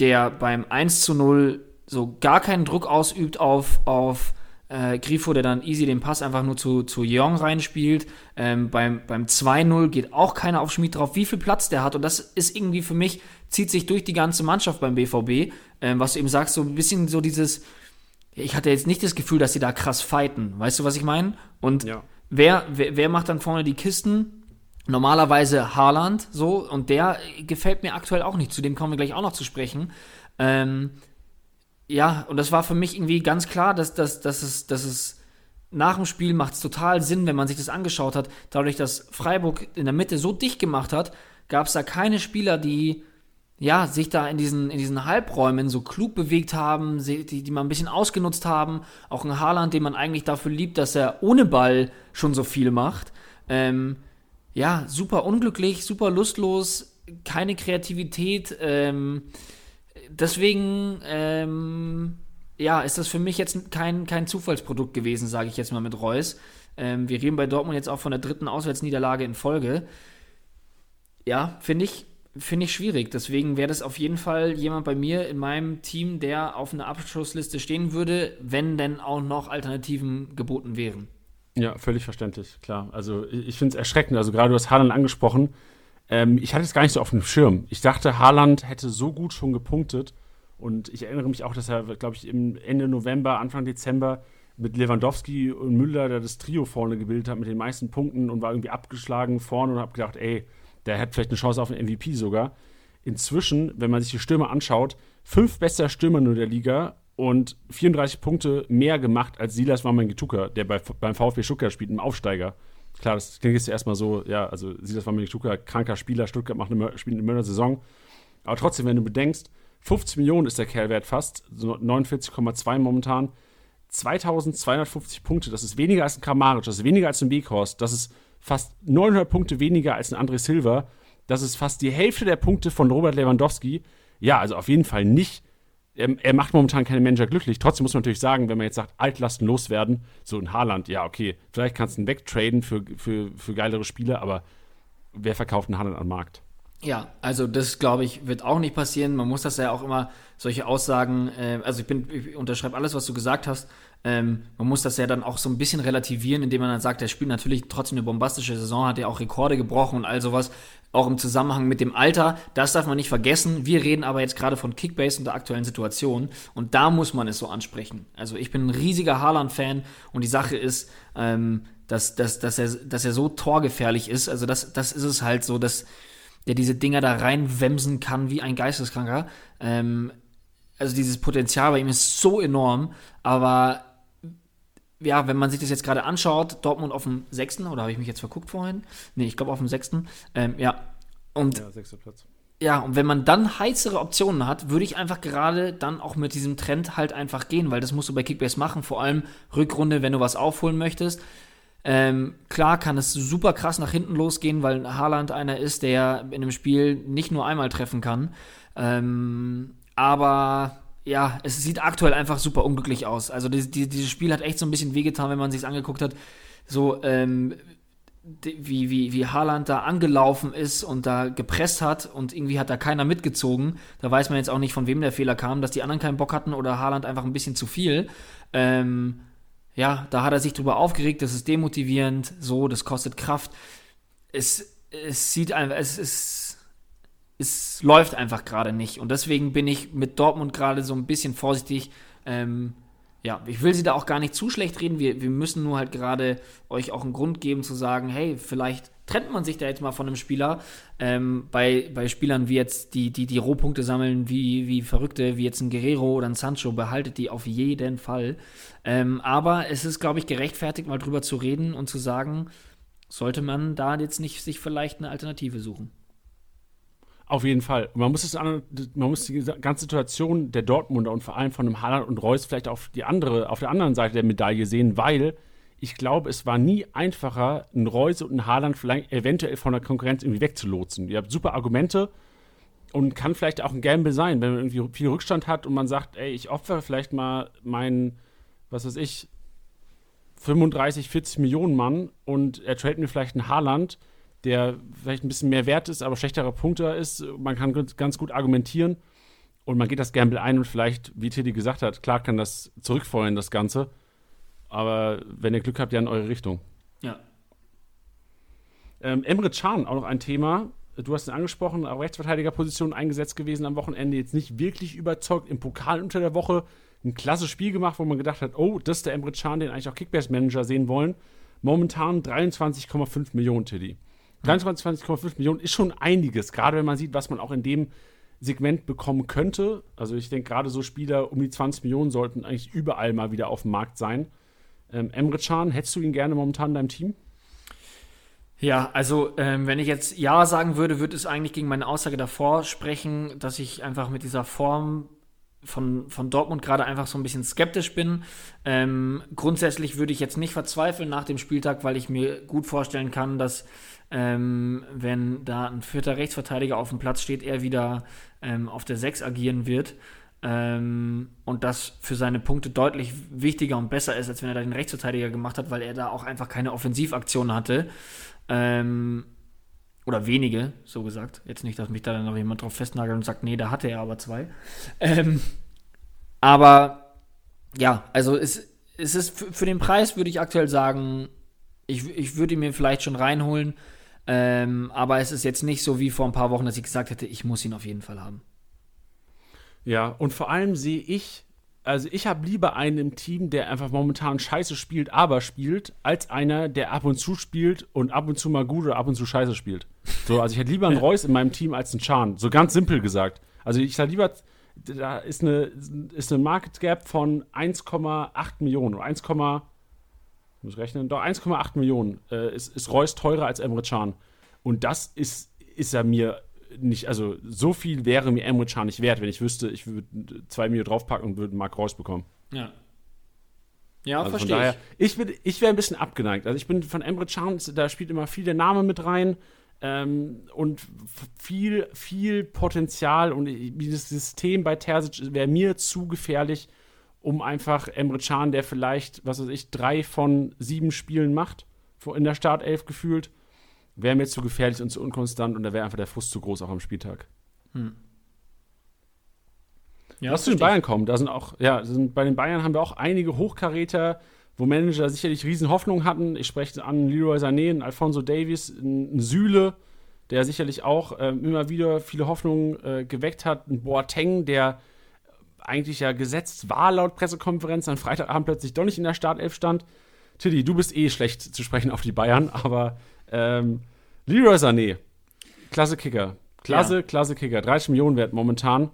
der beim 1 zu 0 so gar keinen Druck ausübt auf, auf äh, Grifo, der dann easy den Pass einfach nur zu, zu Young reinspielt. Ähm, beim beim 2-0 geht auch keiner auf Schmied drauf, wie viel Platz der hat. Und das ist irgendwie für mich, zieht sich durch die ganze Mannschaft beim BVB. Ähm, was du eben sagst, so ein bisschen so dieses, ich hatte jetzt nicht das Gefühl, dass sie da krass fighten. Weißt du, was ich meine? Und ja. wer, wer, wer macht dann vorne die Kisten? Normalerweise Haaland, so, und der gefällt mir aktuell auch nicht. Zu dem kommen wir gleich auch noch zu sprechen. Ähm, ja, und das war für mich irgendwie ganz klar, dass, dass, dass, es, dass es nach dem Spiel macht es total Sinn, wenn man sich das angeschaut hat. Dadurch, dass Freiburg in der Mitte so dicht gemacht hat, gab es da keine Spieler, die ja, sich da in diesen, in diesen Halbräumen so klug bewegt haben, die, die man ein bisschen ausgenutzt haben. Auch ein Haaland, den man eigentlich dafür liebt, dass er ohne Ball schon so viel macht. Ähm, ja, super unglücklich, super lustlos, keine Kreativität. Ähm, deswegen, ähm, ja, ist das für mich jetzt kein, kein Zufallsprodukt gewesen, sage ich jetzt mal mit Reus. Ähm, wir reden bei Dortmund jetzt auch von der dritten Auswärtsniederlage in Folge. Ja, finde ich, finde ich schwierig. Deswegen wäre das auf jeden Fall jemand bei mir in meinem Team, der auf einer Abschlussliste stehen würde, wenn denn auch noch Alternativen geboten wären. Ja, völlig verständlich, klar. Also ich finde es erschreckend. Also gerade du hast Haaland angesprochen. Ähm, ich hatte es gar nicht so auf dem Schirm. Ich dachte, Haaland hätte so gut schon gepunktet. Und ich erinnere mich auch, dass er, glaube ich, im Ende November, Anfang Dezember mit Lewandowski und Müller der das Trio vorne gebildet hat mit den meisten Punkten und war irgendwie abgeschlagen vorne und habe gedacht, ey, der hat vielleicht eine Chance auf einen MVP sogar. Inzwischen, wenn man sich die Stürmer anschaut, fünf bester Stürmer nur der Liga und 34 Punkte mehr gemacht als Silas Wamangituka, der bei, beim VfB Stuttgart spielt, im Aufsteiger. Klar, das klingt jetzt erstmal so, ja, also Silas Wamangituka, kranker Spieler, Stuttgart macht eine, spielt eine Mörder-Saison. Aber trotzdem, wenn du bedenkst, 50 Millionen ist der Kerl wert fast, so 49,2 momentan. 2250 Punkte, das ist weniger als ein Kramaric, das ist weniger als ein Weghorst, das ist fast 900 Punkte weniger als ein André Silva, das ist fast die Hälfte der Punkte von Robert Lewandowski. Ja, also auf jeden Fall nicht. Er, er macht momentan keine Manager glücklich. Trotzdem muss man natürlich sagen, wenn man jetzt sagt, Altlasten loswerden, so ein Haaland, ja, okay, vielleicht kannst du ihn wegtraden für, für, für geilere Spiele, aber wer verkauft einen Haaland am Markt? Ja, also das glaube ich wird auch nicht passieren. Man muss das ja auch immer solche Aussagen, äh, also ich bin, ich unterschreibe alles, was du gesagt hast. Ähm, man muss das ja dann auch so ein bisschen relativieren, indem man dann sagt, der spielt natürlich trotzdem eine bombastische Saison, hat ja auch Rekorde gebrochen und all sowas, auch im Zusammenhang mit dem Alter. Das darf man nicht vergessen. Wir reden aber jetzt gerade von Kickbase und der aktuellen Situation und da muss man es so ansprechen. Also ich bin ein riesiger Haaland-Fan und die Sache ist, ähm, dass, dass, dass, er, dass er so torgefährlich ist. Also das, das ist es halt so, dass der diese Dinger da reinwemsen kann wie ein Geisteskranker. Ähm, also dieses Potenzial bei ihm ist so enorm, aber ja, wenn man sich das jetzt gerade anschaut, Dortmund auf dem sechsten, oder habe ich mich jetzt verguckt vorhin? Nee, ich glaube auf dem sechsten. Ähm, ja. Und ja, sechster Platz. Ja, und wenn man dann heißere Optionen hat, würde ich einfach gerade dann auch mit diesem Trend halt einfach gehen, weil das musst du bei Kickbase machen, vor allem Rückrunde, wenn du was aufholen möchtest. Ähm, klar kann es super krass nach hinten losgehen, weil Haaland einer ist, der in einem Spiel nicht nur einmal treffen kann. Ähm, aber ja, es sieht aktuell einfach super unglücklich aus. Also die, die, dieses Spiel hat echt so ein bisschen wehgetan, wenn man sich angeguckt hat. So, ähm, wie, wie, wie Haaland da angelaufen ist und da gepresst hat und irgendwie hat da keiner mitgezogen. Da weiß man jetzt auch nicht, von wem der Fehler kam, dass die anderen keinen Bock hatten oder Haaland einfach ein bisschen zu viel. Ähm, ja, da hat er sich drüber aufgeregt, das ist demotivierend, so, das kostet Kraft. Es, es sieht einfach, es ist, es läuft einfach gerade nicht. Und deswegen bin ich mit Dortmund gerade so ein bisschen vorsichtig. Ähm, ja, ich will sie da auch gar nicht zu schlecht reden. Wir, wir müssen nur halt gerade euch auch einen Grund geben zu sagen, hey, vielleicht trennt man sich da jetzt mal von einem Spieler. Ähm, bei, bei Spielern wie jetzt, die, die, die Rohpunkte sammeln, wie, wie Verrückte, wie jetzt ein Guerrero oder ein Sancho, behaltet die auf jeden Fall. Ähm, aber es ist, glaube ich, gerechtfertigt, mal drüber zu reden und zu sagen, sollte man da jetzt nicht sich vielleicht eine Alternative suchen. Auf jeden Fall. Man muss, es, man muss die ganze Situation der Dortmunder und vor allem von einem Haaland und Reus vielleicht auf die andere, auf der anderen Seite der Medaille sehen, weil ich glaube, es war nie einfacher, einen Reus und einen Haaland vielleicht eventuell von der Konkurrenz irgendwie wegzulotsen. Ihr habt super Argumente und kann vielleicht auch ein Gamble sein, wenn man irgendwie viel Rückstand hat und man sagt, ey, ich opfere vielleicht mal meinen, was weiß ich, 35, 40 Millionen Mann und er tradet mir vielleicht einen Haaland, der vielleicht ein bisschen mehr wert ist, aber schlechterer Punkter ist. Man kann ganz gut argumentieren und man geht das Gamble ein und vielleicht, wie Teddy gesagt hat, klar kann das zurückfeuern, das Ganze. Aber wenn ihr Glück habt, ja in eure Richtung. Ja. Ähm, Emre Can, auch noch ein Thema. Du hast ihn angesprochen, auch Rechtsverteidigerposition eingesetzt gewesen am Wochenende. Jetzt nicht wirklich überzeugt. Im Pokal unter der Woche ein klasse Spiel gemacht, wo man gedacht hat, oh, das ist der Emre Can, den eigentlich auch Kickbase-Manager sehen wollen. Momentan 23,5 Millionen, Teddy. 23,5 Millionen ist schon einiges, gerade wenn man sieht, was man auch in dem Segment bekommen könnte. Also ich denke, gerade so Spieler um die 20 Millionen sollten eigentlich überall mal wieder auf dem Markt sein. Ähm, Emre Can, hättest du ihn gerne momentan in deinem Team? Ja, also ähm, wenn ich jetzt Ja sagen würde, würde es eigentlich gegen meine Aussage davor sprechen, dass ich einfach mit dieser Form von, von Dortmund gerade einfach so ein bisschen skeptisch bin. Ähm, grundsätzlich würde ich jetzt nicht verzweifeln nach dem Spieltag, weil ich mir gut vorstellen kann, dass ähm, wenn da ein vierter Rechtsverteidiger auf dem Platz steht, er wieder ähm, auf der 6 agieren wird. Ähm, und das für seine Punkte deutlich wichtiger und besser ist, als wenn er da den Rechtsverteidiger gemacht hat, weil er da auch einfach keine Offensivaktion hatte. Ähm, oder wenige, so gesagt. Jetzt nicht, dass mich da dann noch jemand drauf festnagelt und sagt, nee, da hatte er aber zwei. Ähm, aber ja, also es, es ist für, den Preis, würde ich aktuell sagen, ich, ich würde ihn mir vielleicht schon reinholen. Ähm, aber es ist jetzt nicht so wie vor ein paar Wochen, dass ich gesagt hätte, ich muss ihn auf jeden Fall haben. Ja, und vor allem sehe ich, also ich habe lieber einen im Team, der einfach momentan scheiße spielt, aber spielt, als einer, der ab und zu spielt und ab und zu mal gut oder ab und zu scheiße spielt. So, also ich hätte lieber einen Reus in meinem Team als einen Chan. So ganz simpel gesagt. Also ich sage lieber, da ist eine, ist eine Market Gap von 1,8 Millionen oder 1, ich muss rechnen, doch 1,8 Millionen äh, ist, ist Reus teurer als Emre Can. Und das ist, ist er mir nicht, also so viel wäre mir Emre Can nicht wert, wenn ich wüsste, ich würde zwei Millionen draufpacken und würde Mark Reus bekommen. Ja. Ja, Also verstehe daher, ich. ich, bin- ich wäre ein bisschen abgeneigt. Also ich bin von Emre Can, da spielt immer viel der Name mit rein ähm, und viel, viel Potenzial und dieses System bei Terzic wäre mir zu gefährlich, um einfach Emre Can, der vielleicht, was weiß ich, drei von sieben Spielen macht, in der Startelf gefühlt, wäre mir zu gefährlich und zu unkonstant und da wäre einfach der Frust zu groß auch am Spieltag. Ja, Lass zu den Bayern kommen. Da sind auch, ja, sind, bei den Bayern haben wir auch einige Hochkaräter, wo Manager sicherlich riesen Hoffnung hatten. Ich spreche an Leroy Sané, einen Alfonso Davies, einen Süle, der sicherlich auch ähm, immer wieder viele Hoffnungen äh, geweckt hat. Ein Boateng, der eigentlich ja gesetzt war laut Pressekonferenz, am Freitagabend plötzlich doch nicht in der Startelf stand. Tilly, du bist eh schlecht zu sprechen auf die Bayern, aber ähm, Leroy Sané, klasse Kicker. Klasse, Ja. klasse Kicker. 30 Millionen wert momentan,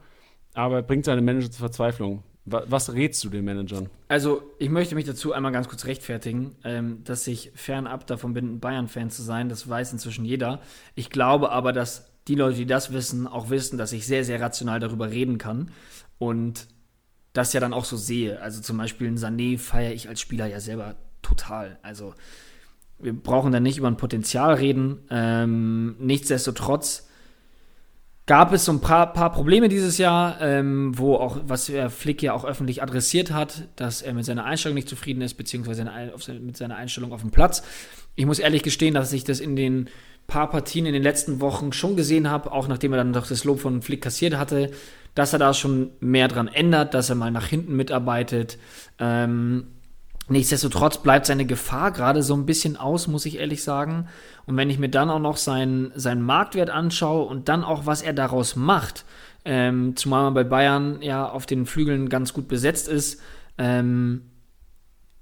aber bringt seine Manager zur Verzweiflung. Wa- Was rätst du den Managern? Also, ich möchte mich dazu einmal ganz kurz rechtfertigen, ähm, dass ich fernab davon bin, ein Bayern-Fan zu sein. Das weiß inzwischen jeder. Ich glaube aber, dass die Leute, die das wissen, auch wissen, dass ich sehr, sehr rational darüber reden kann und das ja dann auch so sehe. Also zum Beispiel ein Sané feiere ich als Spieler ja selber total. Also wir brauchen da nicht über ein Potenzial reden. Ähm, nichtsdestotrotz gab es so ein paar, paar Probleme dieses Jahr, ähm, wo auch, was der Flick ja auch öffentlich adressiert hat, dass er mit seiner Einstellung nicht zufrieden ist, beziehungsweise mit seiner Einstellung auf dem Platz. Ich muss ehrlich gestehen, dass ich das in den paar Partien in den letzten Wochen schon gesehen habe, auch nachdem er dann doch das Lob von Flick kassiert hatte, dass er da schon mehr dran ändert, dass er mal nach hinten mitarbeitet. Ähm, Nichtsdestotrotz bleibt seine Gefahr gerade so ein bisschen aus, muss ich ehrlich sagen. Und wenn ich mir dann auch noch seinen, seinen Marktwert anschaue und dann auch, was er daraus macht, ähm, zumal man bei Bayern ja auf den Flügeln ganz gut besetzt ist, ähm,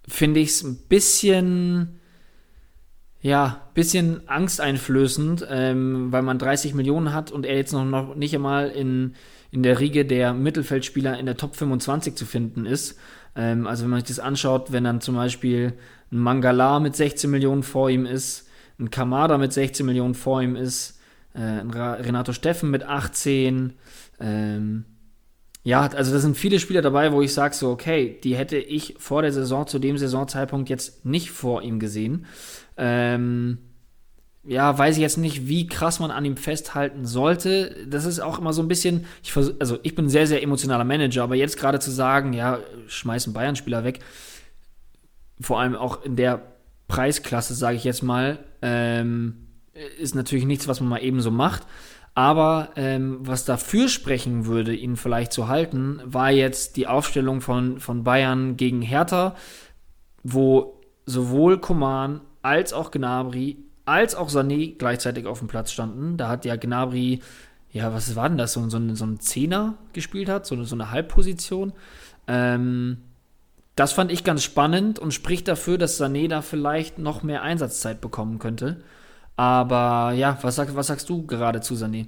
finde ich es ein bisschen, ja, bisschen angsteinflößend, ähm, weil man 30 Millionen hat und er jetzt noch, noch nicht einmal in, in der Riege der Mittelfeldspieler in der Top 25 zu finden ist. Ähm, also wenn man sich das anschaut, wenn dann zum Beispiel ein Mangala mit 16 Millionen vor ihm ist, ein Kamada mit 16 Millionen vor ihm ist, äh, ein Renato Steffen mit 18, ähm, ja, also da sind viele Spieler dabei, wo ich sage so, okay, die hätte ich vor der Saison zu dem Saisonzeitpunkt jetzt nicht vor ihm gesehen. Ähm, ja, weiß ich jetzt nicht, wie krass man an ihm festhalten sollte. Das ist auch immer so ein bisschen, ich vers also ich bin ein sehr, sehr emotionaler Manager, aber jetzt gerade zu sagen, ja, schmeiß einen Bayern-Spieler weg, vor allem auch in der Preisklasse, sage ich jetzt mal, ähm, ist natürlich nichts, was man mal eben so macht. Aber ähm, was dafür sprechen würde, ihn vielleicht zu halten, war jetzt die Aufstellung von, von Bayern gegen Hertha, wo sowohl Coman als auch Gnabry als auch Sané gleichzeitig auf dem Platz standen. Da hat ja Gnabry, ja, was war denn das, so, so, ein, so ein Zehner gespielt hat, so, eine- so eine Halbposition. Ähm, das fand ich ganz spannend und spricht dafür, dass Sané da vielleicht noch mehr Einsatzzeit bekommen könnte. Aber ja, was, sag, was sagst du gerade zu Sané?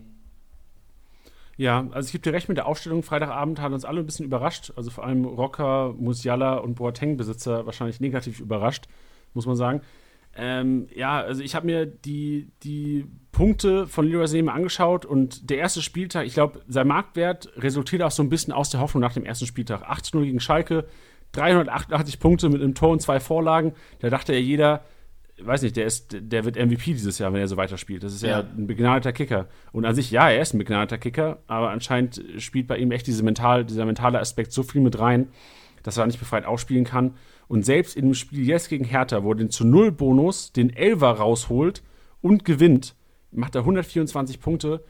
Ja, also ich gebe dir recht mit der Aufstellung. Freitagabend hat uns alle ein bisschen überrascht. Also vor allem Rocker, Musiala und Boateng-Besitzer wahrscheinlich negativ überrascht, muss man sagen. Ähm, ja, also ich habe mir die, die Punkte von Leroy Sané angeschaut und der erste Spieltag, ich glaube, sein Marktwert resultiert auch so ein bisschen aus der Hoffnung nach dem ersten Spieltag. 8-0 gegen Schalke, 388 Punkte mit einem Tor und zwei Vorlagen. Da dachte ja jeder, weiß nicht, der, ist, der wird MVP dieses Jahr, wenn er so weiterspielt. Das ist ja, Ja. ein begnadeter Kicker. Und an sich, ja, er ist ein begnadeter Kicker, aber anscheinend spielt bei ihm echt diese mental, dieser mentale Aspekt so viel mit rein, dass er nicht befreit ausspielen kann. Und selbst in dem Spiel jetzt gegen Hertha, wo er den zu Null Bonus den Elver rausholt und gewinnt, macht er 124 Punkte.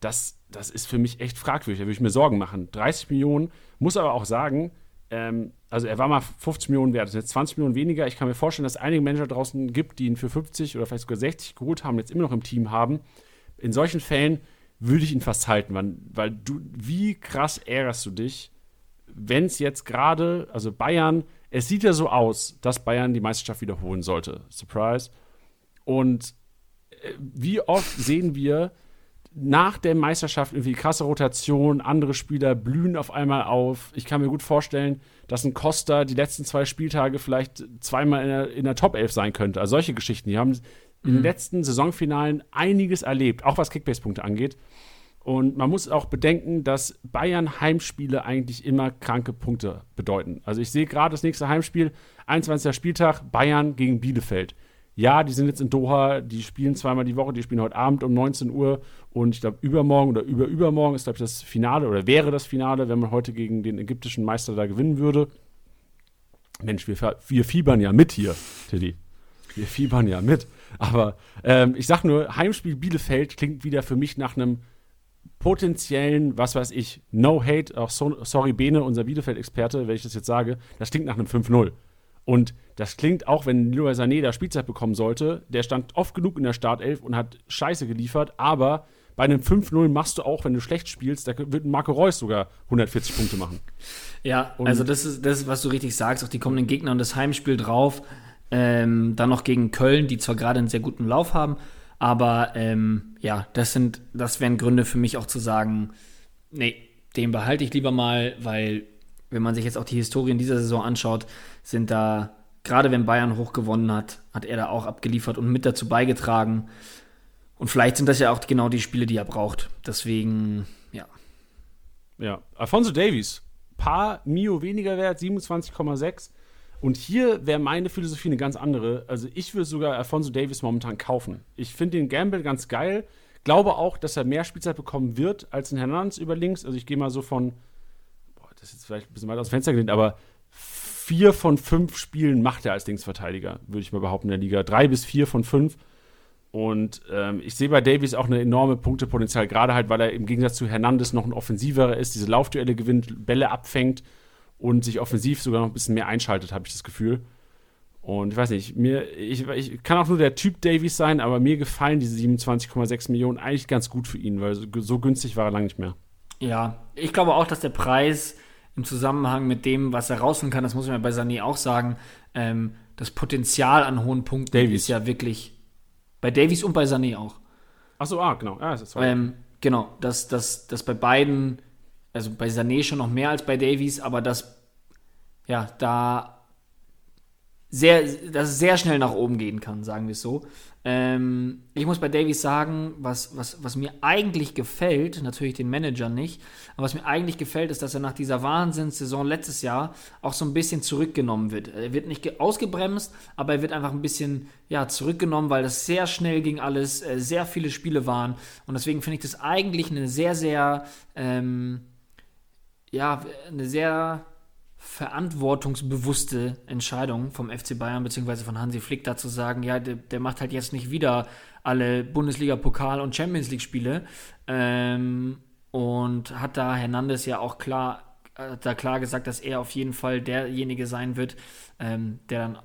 Das, das ist für mich echt fragwürdig. Da würde ich mir Sorgen machen. 30 Millionen, muss aber auch sagen, ähm, also er war mal 50 Millionen wert, das sind jetzt 20 Millionen weniger. Ich kann mir vorstellen, dass es einige Manager draußen gibt, die ihn für 50 oder vielleicht sogar 60 geholt haben, jetzt immer noch im Team haben. In solchen Fällen würde ich ihn fast halten, weil, weil du, wie krass ärgerst du dich, wenn es jetzt gerade, also Bayern, es sieht ja so aus, dass Bayern die Meisterschaft wiederholen sollte. Surprise. Und äh, wie oft sehen wir nach der Meisterschaft irgendwie krasse Rotation, andere Spieler blühen auf einmal auf. Ich kann mir gut vorstellen, dass ein Costa die letzten zwei Spieltage vielleicht zweimal in der, in der Top 11 sein könnte. Also solche Geschichten. Die haben in den letzten Saisonfinalen einiges erlebt, auch was Kickbase-Punkte angeht. Und man muss auch bedenken, dass Bayern Heimspiele eigentlich immer kranke Punkte bedeuten. Also ich sehe gerade das nächste Heimspiel, 21. Spieltag, Bayern gegen Bielefeld. Ja, die sind jetzt in Doha, die spielen zweimal die Woche, die spielen heute Abend um 19 Uhr und ich glaube übermorgen oder überübermorgen ist, glaube ich, das Finale oder wäre das Finale, wenn man heute gegen den ägyptischen Meister da gewinnen würde. Mensch, wir, wir fiebern ja mit hier, Teddy. Wir fiebern ja mit. Aber ähm, ich sag nur, Heimspiel Bielefeld klingt wieder für mich nach einem potenziellen, was weiß ich, No Hate, auch so, sorry Bene, unser Bielefeld-Experte, wenn ich das jetzt sage, das klingt nach einem 5-0. Und das klingt auch, wenn Leroy Sané da Spielzeit bekommen sollte, der stand oft genug in der Startelf und hat Scheiße geliefert, aber bei einem 5-0 machst du auch, wenn du schlecht spielst, da wird Marco Reus sogar 140 Punkte machen. Ja, und also das ist das, was du richtig sagst, auch die kommenden Gegner und das Heimspiel drauf, ähm, dann noch gegen Köln, die zwar gerade einen sehr guten Lauf haben, aber ähm, ja, das sind, das wären Gründe für mich auch zu sagen, nee, den behalte ich lieber mal, weil wenn man sich jetzt auch die Historie in dieser Saison anschaut, sind da, gerade wenn Bayern hoch gewonnen hat, hat er da auch abgeliefert und mit dazu beigetragen. Und vielleicht sind das ja auch genau die Spiele, die er braucht. Deswegen, ja. Ja, Alfonso Davies, paar Mio weniger wert, 27,6. Und hier wäre meine Philosophie eine ganz andere. Also ich würde sogar Alfonso Davis momentan kaufen. Ich finde den Gamble ganz geil. Glaube auch, dass er mehr Spielzeit bekommen wird als ein Hernandez über links. Also ich gehe mal so von, boah, das ist jetzt vielleicht ein bisschen weit aus dem Fenster gelehnt, aber vier von fünf Spielen macht er als Linksverteidiger, würde ich mal behaupten, in der Liga. Drei bis vier von fünf. Und ähm, ich sehe bei Davies auch eine enorme Punktepotenzial, gerade halt, weil er im Gegensatz zu Hernandez noch ein offensiverer ist, diese Laufduelle gewinnt, Bälle abfängt und sich offensiv sogar noch ein bisschen mehr einschaltet, habe ich das Gefühl. Und ich weiß nicht, mir, ich, ich kann auch nur der Typ Davies sein, aber mir gefallen diese 27,6 Millionen eigentlich ganz gut für ihn, weil so, so günstig war er lange nicht mehr. Ja, ich glaube auch, dass der Preis im Zusammenhang mit dem, was er rausholen kann, das muss man bei Sané auch sagen, ähm, das Potenzial an hohen Punkten Davies. ist ja wirklich bei Davies und bei Sané auch. Achso, ah, genau. Ja, das ähm, genau, dass, dass, dass bei beiden also bei Sané schon noch mehr als bei Davies, aber das, ja, da sehr, dass es sehr schnell nach oben gehen kann, sagen wir es so. Ähm, ich muss bei Davies sagen, was, was, was mir eigentlich gefällt, natürlich den Manager nicht, aber was mir eigentlich gefällt, ist, dass er nach dieser Wahnsinnssaison letztes Jahr auch so ein bisschen zurückgenommen wird. Er wird nicht ausgebremst, aber er wird einfach ein bisschen ja, zurückgenommen, weil das sehr schnell ging alles, äh, sehr viele Spiele waren und deswegen finde ich das eigentlich eine sehr, sehr ähm, ja, eine sehr verantwortungsbewusste Entscheidung vom FC Bayern bzw. von Hansi Flick da zu sagen, ja, der, der macht halt jetzt nicht wieder alle Bundesliga-Pokal- und Champions League-Spiele ähm, und hat da Hernandez ja auch klar, da klar gesagt, dass er auf jeden Fall derjenige sein wird, ähm, der dann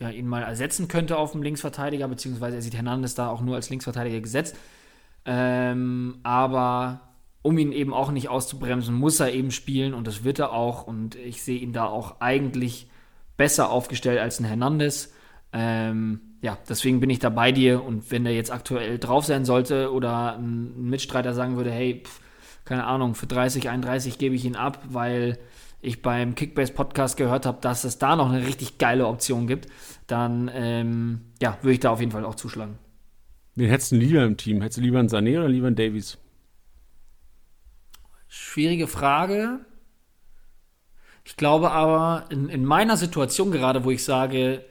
ja, ihn mal ersetzen könnte auf dem Linksverteidiger, beziehungsweise er sieht Hernandez da auch nur als Linksverteidiger gesetzt. Ähm, aber um ihn eben auch nicht auszubremsen, muss er eben spielen und das wird er auch. Und ich sehe ihn da auch eigentlich besser aufgestellt als ein Hernandez. Ähm, ja, deswegen bin ich da bei dir. Und wenn der jetzt aktuell drauf sein sollte oder ein Mitstreiter sagen würde, hey, pf, keine Ahnung, für 30, 31 gebe ich ihn ab, weil ich beim Kickbase Podcast gehört habe, dass es da noch eine richtig geile Option gibt, dann ähm, ja, würde ich da auf jeden Fall auch zuschlagen. Wen hättest du lieber im Team? Hättest du lieber einen Sané oder lieber einen Davies? Schwierige Frage. Ich glaube aber, in, in meiner Situation gerade, wo ich sage,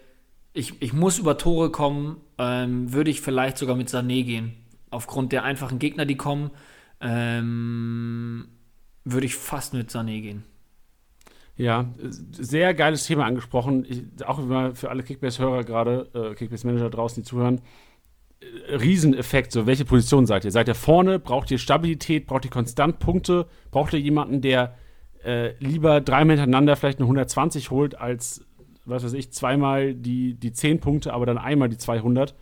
ich, ich muss über Tore kommen, ähm, würde ich vielleicht sogar mit Sané gehen. Aufgrund der einfachen Gegner, die kommen, ähm, würde ich fast mit Sané gehen. Ja, sehr geiles Thema angesprochen. Ich, auch immer für alle Kickbase-Hörer gerade, äh, Kickbase-Manager draußen, die zuhören. Rieseneffekt. So, welche Position seid ihr? Seid ihr vorne? Braucht ihr Stabilität? Braucht ihr konstant Punkte? Braucht ihr jemanden, der äh, lieber dreimal hintereinander vielleicht eine 120 holt, als, was weiß ich, zweimal die, die 10 Punkte, aber dann einmal die 200,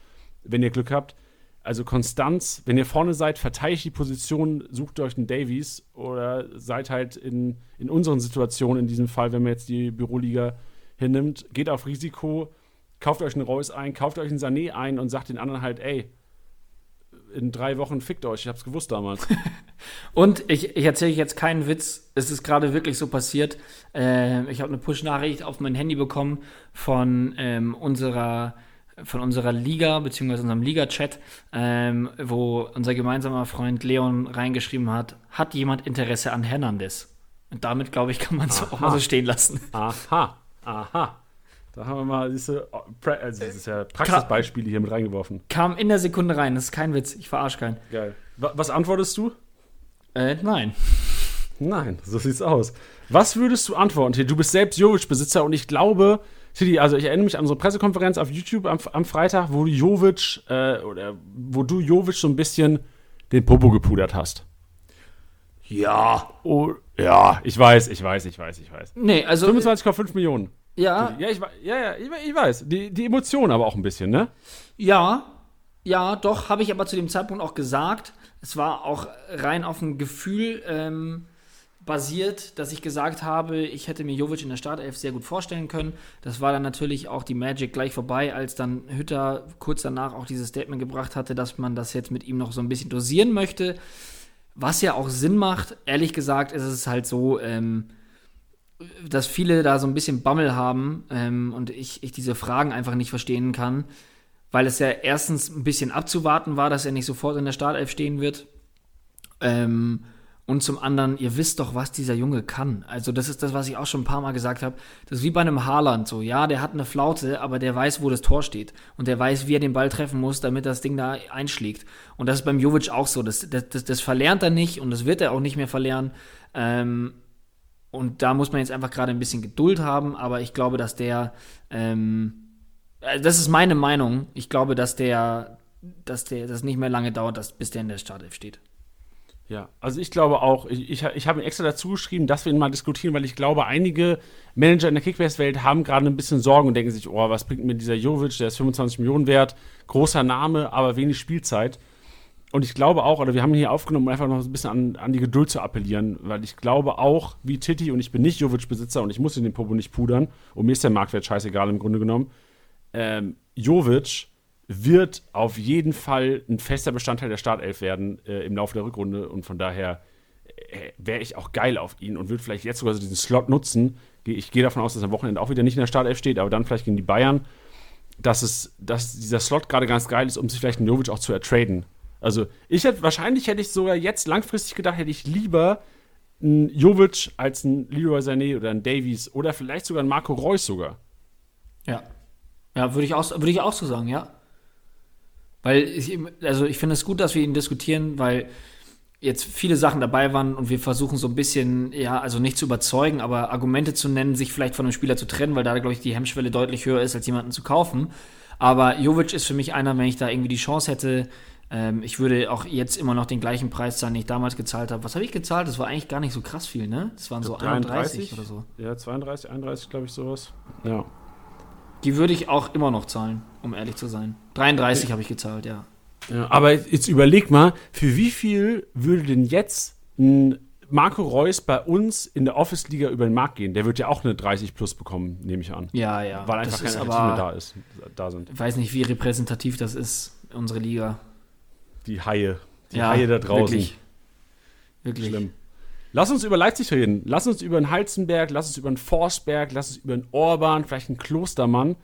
wenn ihr Glück habt? Also Konstanz, wenn ihr vorne seid, verteidigt die Position, sucht euch einen Davies oder seid halt in, in unseren Situationen, in diesem Fall, wenn man jetzt die Büroliga hinnimmt, geht auf Risiko, kauft euch einen Reus ein, kauft euch einen Sané ein und sagt den anderen halt, ey, in drei Wochen fickt euch, ich hab's gewusst damals. und ich, ich erzähle jetzt keinen Witz, es ist gerade wirklich so passiert. Äh, ich habe eine Push-Nachricht auf mein Handy bekommen von ähm, unserer von unserer Liga, beziehungsweise unserem Liga-Chat, ähm, wo unser gemeinsamer Freund Leon reingeschrieben hat, hat jemand Interesse an Hernandez? Und damit, glaube ich, kann man es auch mal so stehen lassen. Aha, aha. Da haben wir mal diese, also das ist ja Praxisbeispiele hier mit reingeworfen. Kam in der Sekunde rein, das ist kein Witz, ich verarsche keinen. Geil. Was antwortest du? Äh, nein. Nein, so sieht's aus. Was würdest du antworten? Du bist selbst Jovic-Besitzer und ich glaube, Titi, also ich erinnere mich an unsere Pressekonferenz auf YouTube am, am Freitag, wo Jovic, äh, oder wo du Jovic so ein bisschen den Popo gepudert hast. Ja. Oh, ja, ich weiß, ich weiß, ich weiß, ich weiß. Nee, also. 25,5 Millionen. Ja. Ja, ich, ja, ja, ich, weiß. Die, die Emotionen aber auch ein bisschen, ne? Ja, ja, doch, habe ich aber zu dem Zeitpunkt auch gesagt. Es war auch rein auf ein Gefühl ähm, basiert, dass ich gesagt habe, ich hätte mir Jovic in der Startelf sehr gut vorstellen können. Das war dann natürlich auch die Magic gleich vorbei, als dann Hütter kurz danach auch dieses Statement gebracht hatte, dass man das jetzt mit ihm noch so ein bisschen dosieren möchte. Was ja auch Sinn macht. Ehrlich gesagt ist es halt so, ähm, dass viele da so ein bisschen Bammel haben ähm, und ich, ich diese Fragen einfach nicht verstehen kann, weil es ja erstens ein bisschen abzuwarten war, dass er nicht sofort in der Startelf stehen wird. Ähm, und zum anderen, ihr wisst doch, was dieser Junge kann. Also, das ist das, was ich auch schon ein paar Mal gesagt habe. Das ist wie bei einem Haaland so. Ja, der hat eine Flaute, aber der weiß, wo das Tor steht. Und der weiß, wie er den Ball treffen muss, damit das Ding da einschlägt. Und das ist beim Jovic auch so. Das, das, das, das verlernt er nicht und das wird er auch nicht mehr verlernen. Ähm, und da muss man jetzt einfach gerade ein bisschen Geduld haben, aber ich glaube, dass der, ähm, äh, das ist meine Meinung, ich glaube, dass der, dass der, das nicht mehr lange dauert, dass, bis der in der Startelf steht. Ja, also ich glaube auch, ich, ich, ich habe extra dazu geschrieben, dass wir ihn mal diskutieren, weil ich glaube, einige Manager in der Kickbase-Welt haben gerade ein bisschen Sorgen und denken sich, oh, was bringt mir dieser Jovic, der ist 25 Millionen wert, großer Name, aber wenig Spielzeit. Und ich glaube auch, oder wir haben ihn hier aufgenommen, um einfach noch ein bisschen an, an die Geduld zu appellieren, weil ich glaube auch, wie Titi, und ich bin nicht Jovic-Besitzer und ich muss in den Popo nicht pudern, und mir ist der Marktwert scheißegal im Grunde genommen, ähm, Jovic wird auf jeden Fall ein fester Bestandteil der Startelf werden äh, im Laufe der Rückrunde und von daher äh, wäre ich auch geil auf ihn und würde vielleicht jetzt sogar so diesen Slot nutzen. Ich gehe davon aus, dass er am Wochenende auch wieder nicht in der Startelf steht, aber dann vielleicht gegen die Bayern, dass, es, dass dieser Slot gerade ganz geil ist, um sich vielleicht einen Jovic auch zu ertraden. Also ich hätte, wahrscheinlich hätte ich sogar jetzt langfristig gedacht, hätte ich lieber einen Jovic als einen Leroy Sané oder einen Davies oder vielleicht sogar einen Marco Reus sogar. Ja. Ja, würde ich, auch, würd ich auch so sagen, ja. Weil ich, also ich finde es gut, dass wir ihn diskutieren, weil jetzt viele Sachen dabei waren und wir versuchen so ein bisschen, ja, also nicht zu überzeugen, aber Argumente zu nennen, sich vielleicht von einem Spieler zu trennen, weil da, glaube ich, die Hemmschwelle deutlich höher ist, als jemanden zu kaufen. Aber Jovic ist für mich einer, wenn ich da irgendwie die Chance hätte, ähm, ich würde auch jetzt immer noch den gleichen Preis zahlen, den ich damals gezahlt habe. Was habe ich gezahlt? Das war eigentlich gar nicht so krass viel, ne? Das waren so 31 oder so. Ja, 32, 31, glaube ich, sowas. Ja. Die würde ich auch immer noch zahlen, um ehrlich zu sein. 33 habe ich gezahlt, ja. ja. Aber jetzt überleg mal, für wie viel würde denn jetzt ein Marco Reus bei uns in der Office-Liga über den Markt gehen? Der wird ja auch eine 30 plus bekommen, nehme ich an. Ja, ja. Weil einfach keine mehr da, ist, da sind. Ich weiß nicht, wie repräsentativ das ist, unsere Liga die Haie. Die ja, Haie da draußen. Wirklich. wirklich. Schlimm. Lass uns über Leipzig reden. Lass uns über einen Halzenberg, lass uns über einen Forsberg, lass uns über einen Orban, vielleicht einen Klostermann.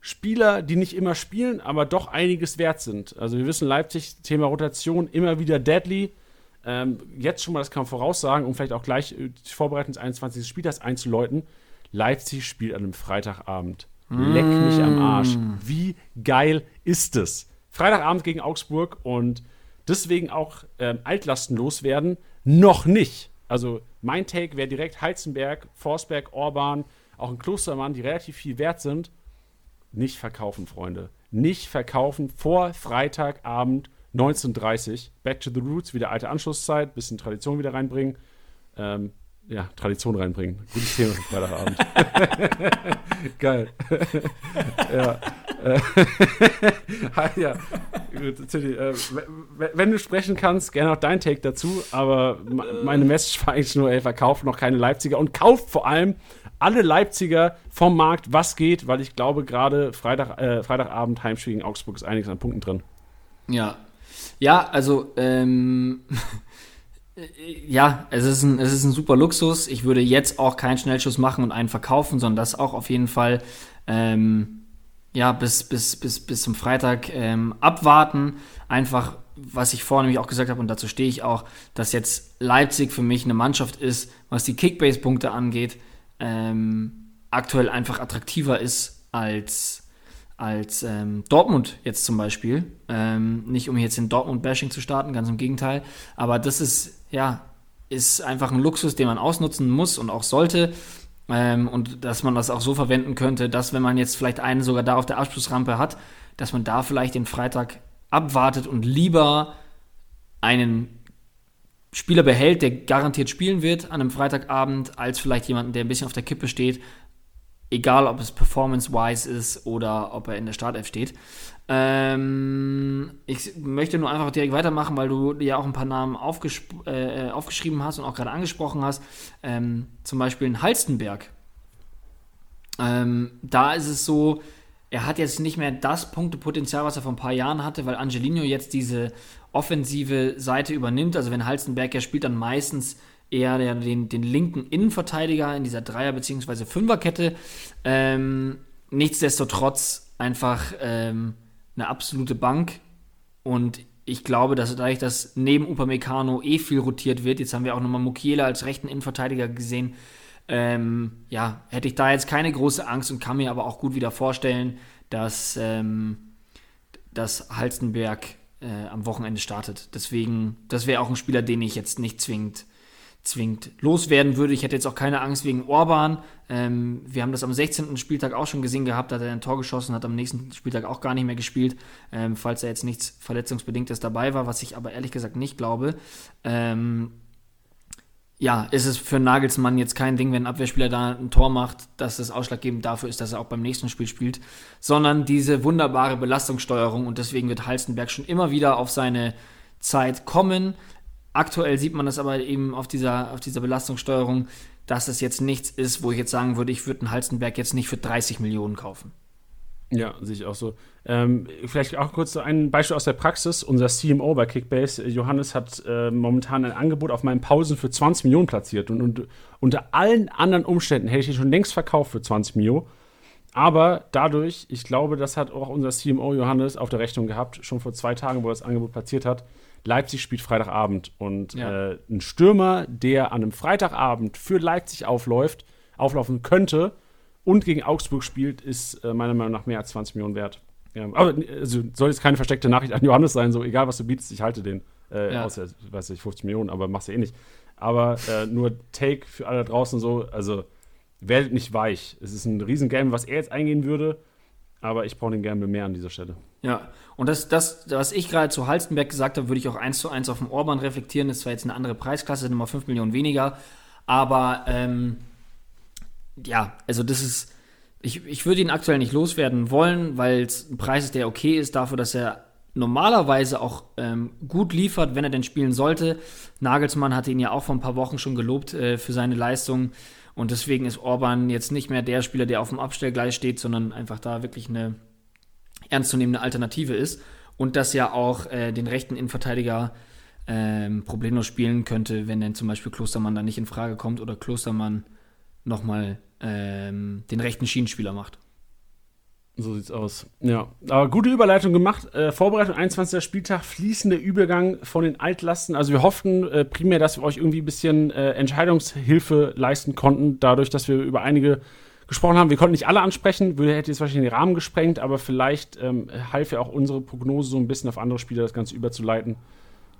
Spieler, die nicht immer spielen, aber doch einiges wert sind. Also wir wissen, Leipzig, Thema Rotation, immer wieder deadly. Ähm, jetzt schon mal, das kann man voraussagen, um vielleicht auch gleich äh, die Vorbereitung des 21. Spieltags einzuläuten. Leipzig spielt an einem Freitagabend. Leck mich am Arsch. Mm. Wie geil ist es? Freitagabend gegen Augsburg und deswegen auch ähm, Altlasten loswerden. Noch nicht. Also mein Take wäre direkt Heizenberg, Forsberg, Orban, auch ein Klostermann, die relativ viel wert sind. Nicht verkaufen, Freunde. Nicht verkaufen vor Freitagabend 19.30 Back to the Roots, wieder alte Anschlusszeit, bisschen Tradition wieder reinbringen. Ähm, ja, Tradition reinbringen. Gutes Thema für Freitagabend. Geil. ja. ja. Gut, Tilly, äh, wenn du sprechen kannst, gerne auch dein Take dazu. Aber meine Message war eigentlich nur, ey, verkauft noch keine Leipziger und kauft vor allem alle Leipziger vom Markt, was geht, weil ich glaube, gerade Freitag, äh, Freitagabend Heimspiel gegen Augsburg ist einiges an Punkten drin. Ja. Ja, also, ähm, ja, es ist, ein, es ist ein super Luxus. Ich würde jetzt auch keinen Schnellschuss machen und einen verkaufen, sondern das auch auf jeden Fall. Ähm, ja, bis, bis, bis, bis zum Freitag ähm, abwarten. Einfach, was ich vorhin nämlich auch gesagt habe, und dazu stehe ich auch, dass jetzt Leipzig für mich eine Mannschaft ist, was die Kickbase-Punkte angeht, ähm, aktuell einfach attraktiver ist als, als ähm, Dortmund jetzt zum Beispiel. Ähm, nicht um jetzt in Dortmund-Bashing zu starten, ganz im Gegenteil. Aber das ist, ja, ist einfach ein Luxus, den man ausnutzen muss und auch sollte. Ähm, und dass man das auch so verwenden könnte, dass wenn man jetzt vielleicht einen sogar da auf der Abschlussrampe hat, dass man da vielleicht den Freitag abwartet und lieber einen Spieler behält, der garantiert spielen wird an einem Freitagabend, als vielleicht jemanden, der ein bisschen auf der Kippe steht, egal ob es performance-wise ist oder ob er in der Startelf steht. Ähm, ich möchte nur einfach direkt weitermachen, weil du ja auch ein paar Namen äh, aufgeschrieben hast und auch gerade angesprochen hast. Ähm, zum Beispiel in Halstenberg. Ähm, da ist es so, er hat jetzt nicht mehr das Punktepotenzial, was er vor ein paar Jahren hatte, weil Angelino jetzt diese offensive Seite übernimmt. Also wenn Halstenberg ja spielt, dann meistens eher den, den linken Innenverteidiger in dieser Dreier- bzw. Fünferkette. Ähm, nichtsdestotrotz einfach ähm, eine absolute Bank. Und ich glaube, dass dadurch, dass neben Upamecano eh viel rotiert wird, jetzt haben wir auch nochmal Mukiela als rechten Innenverteidiger gesehen, ähm, ja, hätte ich da jetzt keine große Angst und kann mir aber auch gut wieder vorstellen, dass, ähm, dass Halstenberg äh, am Wochenende startet. Deswegen, das wäre auch ein Spieler, den ich jetzt nicht zwingend zwingend loswerden würde. Ich hätte jetzt auch keine Angst wegen Orban. Ähm, wir haben das am 16. Spieltag auch schon gesehen gehabt, da hat er ein Tor geschossen, hat am nächsten Spieltag auch gar nicht mehr gespielt, ähm, falls er jetzt nichts Verletzungsbedingtes dabei war, was ich aber ehrlich gesagt nicht glaube. Ähm, ja, ist es für Nagelsmann jetzt kein Ding, wenn ein Abwehrspieler da ein Tor macht, dass das ausschlaggebend dafür ist, dass er auch beim nächsten Spiel spielt, sondern diese wunderbare Belastungssteuerung und deswegen wird Halstenberg schon immer wieder auf seine Zeit kommen. Aktuell sieht man das aber eben auf dieser, auf dieser Belastungssteuerung, dass es jetzt nichts ist, wo ich jetzt sagen würde, ich würde einen Halstenberg jetzt nicht für 30 Millionen kaufen. Ja, sehe ich auch so. Ähm, vielleicht auch kurz ein Beispiel aus der Praxis. Unser CMO bei Kickbase, Johannes, hat äh, momentan ein Angebot auf meinen Pausen für 20 Millionen platziert. Und, und unter allen anderen Umständen hätte ich ihn schon längst verkauft für 20 Millionen. Aber dadurch, ich glaube, das hat auch unser CMO Johannes auf der Rechnung gehabt, schon vor zwei Tagen, wo er das Angebot platziert hat, Leipzig spielt Freitagabend und ja. äh, ein Stürmer, der an einem Freitagabend für Leipzig aufläuft, auflaufen könnte und gegen Augsburg spielt, ist äh, meiner Meinung nach mehr als 20 Millionen wert. Ja, aber also, soll jetzt keine versteckte Nachricht an Johannes sein, so egal was du bietest, ich halte den. Äh, ja. Außer, weiß ich, 50 Millionen, aber machst du eh nicht. Aber äh, nur Take für alle draußen so, also werdet nicht weich. Es ist ein Riesengame, was er jetzt eingehen würde, aber ich brauche den gerne mehr an dieser Stelle. Ja, und das, das was ich gerade zu Halstenberg gesagt habe, würde ich auch eins zu eins auf dem Orban reflektieren. Das ist zwar jetzt eine andere Preisklasse, nochmal 5 Millionen weniger, aber ähm, ja, also das ist, ich, ich würde ihn aktuell nicht loswerden wollen, weil es ein Preis ist, der okay ist dafür, dass er normalerweise auch ähm, gut liefert, wenn er denn spielen sollte. Nagelsmann hatte ihn ja auch vor ein paar Wochen schon gelobt äh, für seine Leistung. Und deswegen ist Orban jetzt nicht mehr der Spieler, der auf dem Abstellgleis steht, sondern einfach da wirklich eine ernstzunehmende Alternative ist und das ja auch äh, den rechten Innenverteidiger ähm, problemlos spielen könnte, wenn denn zum Beispiel Klostermann da nicht in Frage kommt oder Klostermann nochmal ähm, den rechten Schienenspieler macht. So sieht's aus. Ja, aber gute Überleitung gemacht. Äh, Vorbereitung 21. Spieltag, fließender Übergang von den Altlasten. Also wir hofften äh, primär, dass wir euch irgendwie ein bisschen äh, Entscheidungshilfe leisten konnten, dadurch, dass wir über einige gesprochen haben. Wir konnten nicht alle ansprechen, würde hätte jetzt wahrscheinlich den Rahmen gesprengt, aber vielleicht ähm, half ja auch unsere Prognose so ein bisschen auf andere Spieler das Ganze überzuleiten.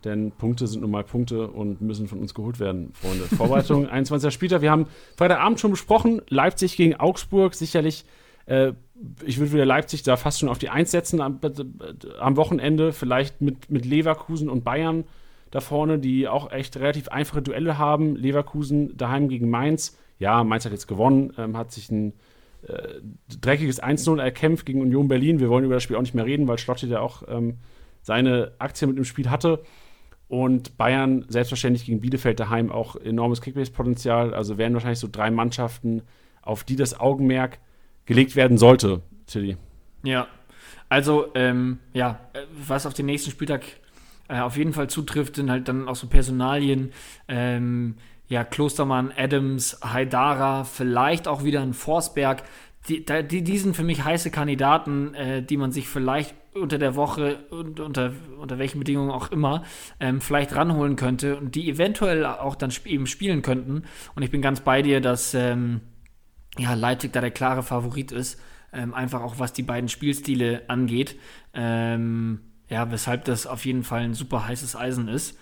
Denn Punkte sind nun mal Punkte und müssen von uns geholt werden, Freunde. Vorbereitung 21. Spieltag. Wir haben Freitagabend schon besprochen. Leipzig gegen Augsburg. Sicherlich, ich würde wieder Leipzig da fast schon auf die Eins setzen am, am, Wochenende. Vielleicht mit, mit Leverkusen und Bayern da vorne, die auch echt relativ einfache Duelle haben. Leverkusen daheim gegen Mainz ja, Mainz hat jetzt gewonnen, ähm, hat sich ein äh, dreckiges 1-0 erkämpft gegen Union Berlin. Wir wollen über das Spiel auch nicht mehr reden, weil Schlotti da auch ähm, seine Aktie mit dem Spiel hatte. Und Bayern selbstverständlich gegen Bielefeld daheim auch enormes Kickbase-Potenzial. Also wären wahrscheinlich so drei Mannschaften, auf die das Augenmerk gelegt werden sollte, Tilly. Ja, also ähm, ja, was auf den nächsten Spieltag äh, auf jeden Fall zutrifft, sind halt dann auch so Personalien. Ähm, ja, Klostermann, Adams, Haidara, vielleicht auch wieder ein Forsberg. die, die, die sind für mich heiße Kandidaten, äh, die man sich vielleicht unter der Woche und unter, unter welchen Bedingungen auch immer ähm, vielleicht ranholen könnte und die eventuell auch dann sp eben spielen könnten. Und ich bin ganz bei dir, dass ähm, ja, Leipzig da der klare Favorit ist, ähm, einfach auch was die beiden Spielstile angeht. Ähm, ja, weshalb das auf jeden Fall ein super heißes Eisen ist.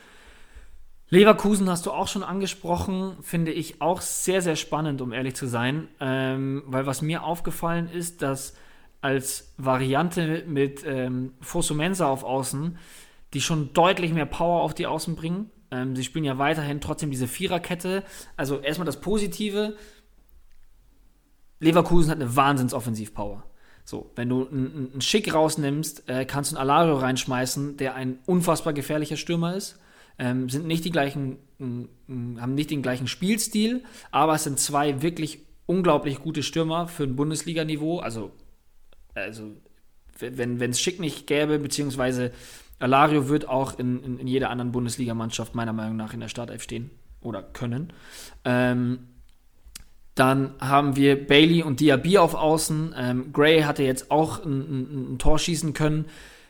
Leverkusen hast du auch schon angesprochen, finde ich auch sehr, sehr spannend, um ehrlich zu sein, ähm, weil was mir aufgefallen ist, dass als Variante mit ähm, Fosumensa auf Außen, die schon deutlich mehr Power auf die Außen bringen. Ähm, sie spielen ja weiterhin trotzdem diese Viererkette. Also erstmal das Positive. Leverkusen hat eine Wahnsinnsoffensivpower. So, wenn du einen Schick rausnimmst, äh, kannst du einen Alario reinschmeißen, der ein unfassbar gefährlicher Stürmer ist ähm, sind nicht die gleichen, äh, haben nicht den gleichen Spielstil, aber es sind zwei wirklich unglaublich gute Stürmer für ein Bundesliga-Niveau. Also, also wenn es Schick nicht gäbe, beziehungsweise Alario wird auch in, in, in jeder anderen Bundesligamannschaft meiner Meinung nach in der Startelf stehen oder können. Ähm, dann haben wir Bailey und Diaby auf Außen. Ähm, Gray hatte jetzt auch ein, ein, ein Tor schießen können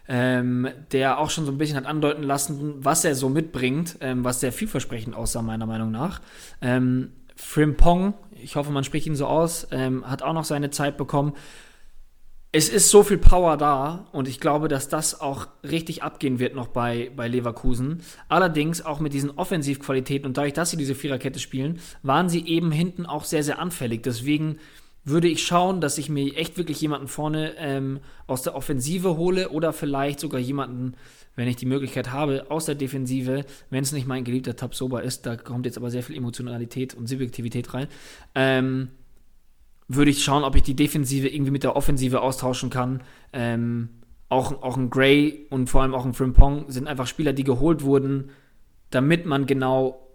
ähm, der auch schon so ein bisschen hat andeuten lassen, was er so mitbringt, ähm, was sehr vielversprechend aussah, meiner Meinung nach. Ähm, Frimpong, ich hoffe, man spricht ihn so aus, ähm, hat auch noch seine Zeit bekommen. Es ist so viel Power da und ich glaube, dass das auch richtig abgehen wird noch bei, bei Leverkusen. Allerdings auch mit diesen Offensivqualitäten und dadurch, dass sie diese Viererkette spielen, waren sie eben hinten auch sehr, sehr anfällig. Deswegen würde ich schauen, dass ich mir echt wirklich jemanden vorne ähm, aus der Offensive hole oder vielleicht sogar jemanden, wenn ich die Möglichkeit habe, aus der Defensive, wenn es nicht mein geliebter Tabsoba ist, da kommt jetzt aber sehr viel Emotionalität und Subjektivität rein, ähm, würde ich schauen, ob ich die Defensive irgendwie mit der Offensive austauschen kann. Ähm, auch, auch ein Gray und vor allem auch ein Frimpong sind einfach Spieler, die geholt wurden, damit man genau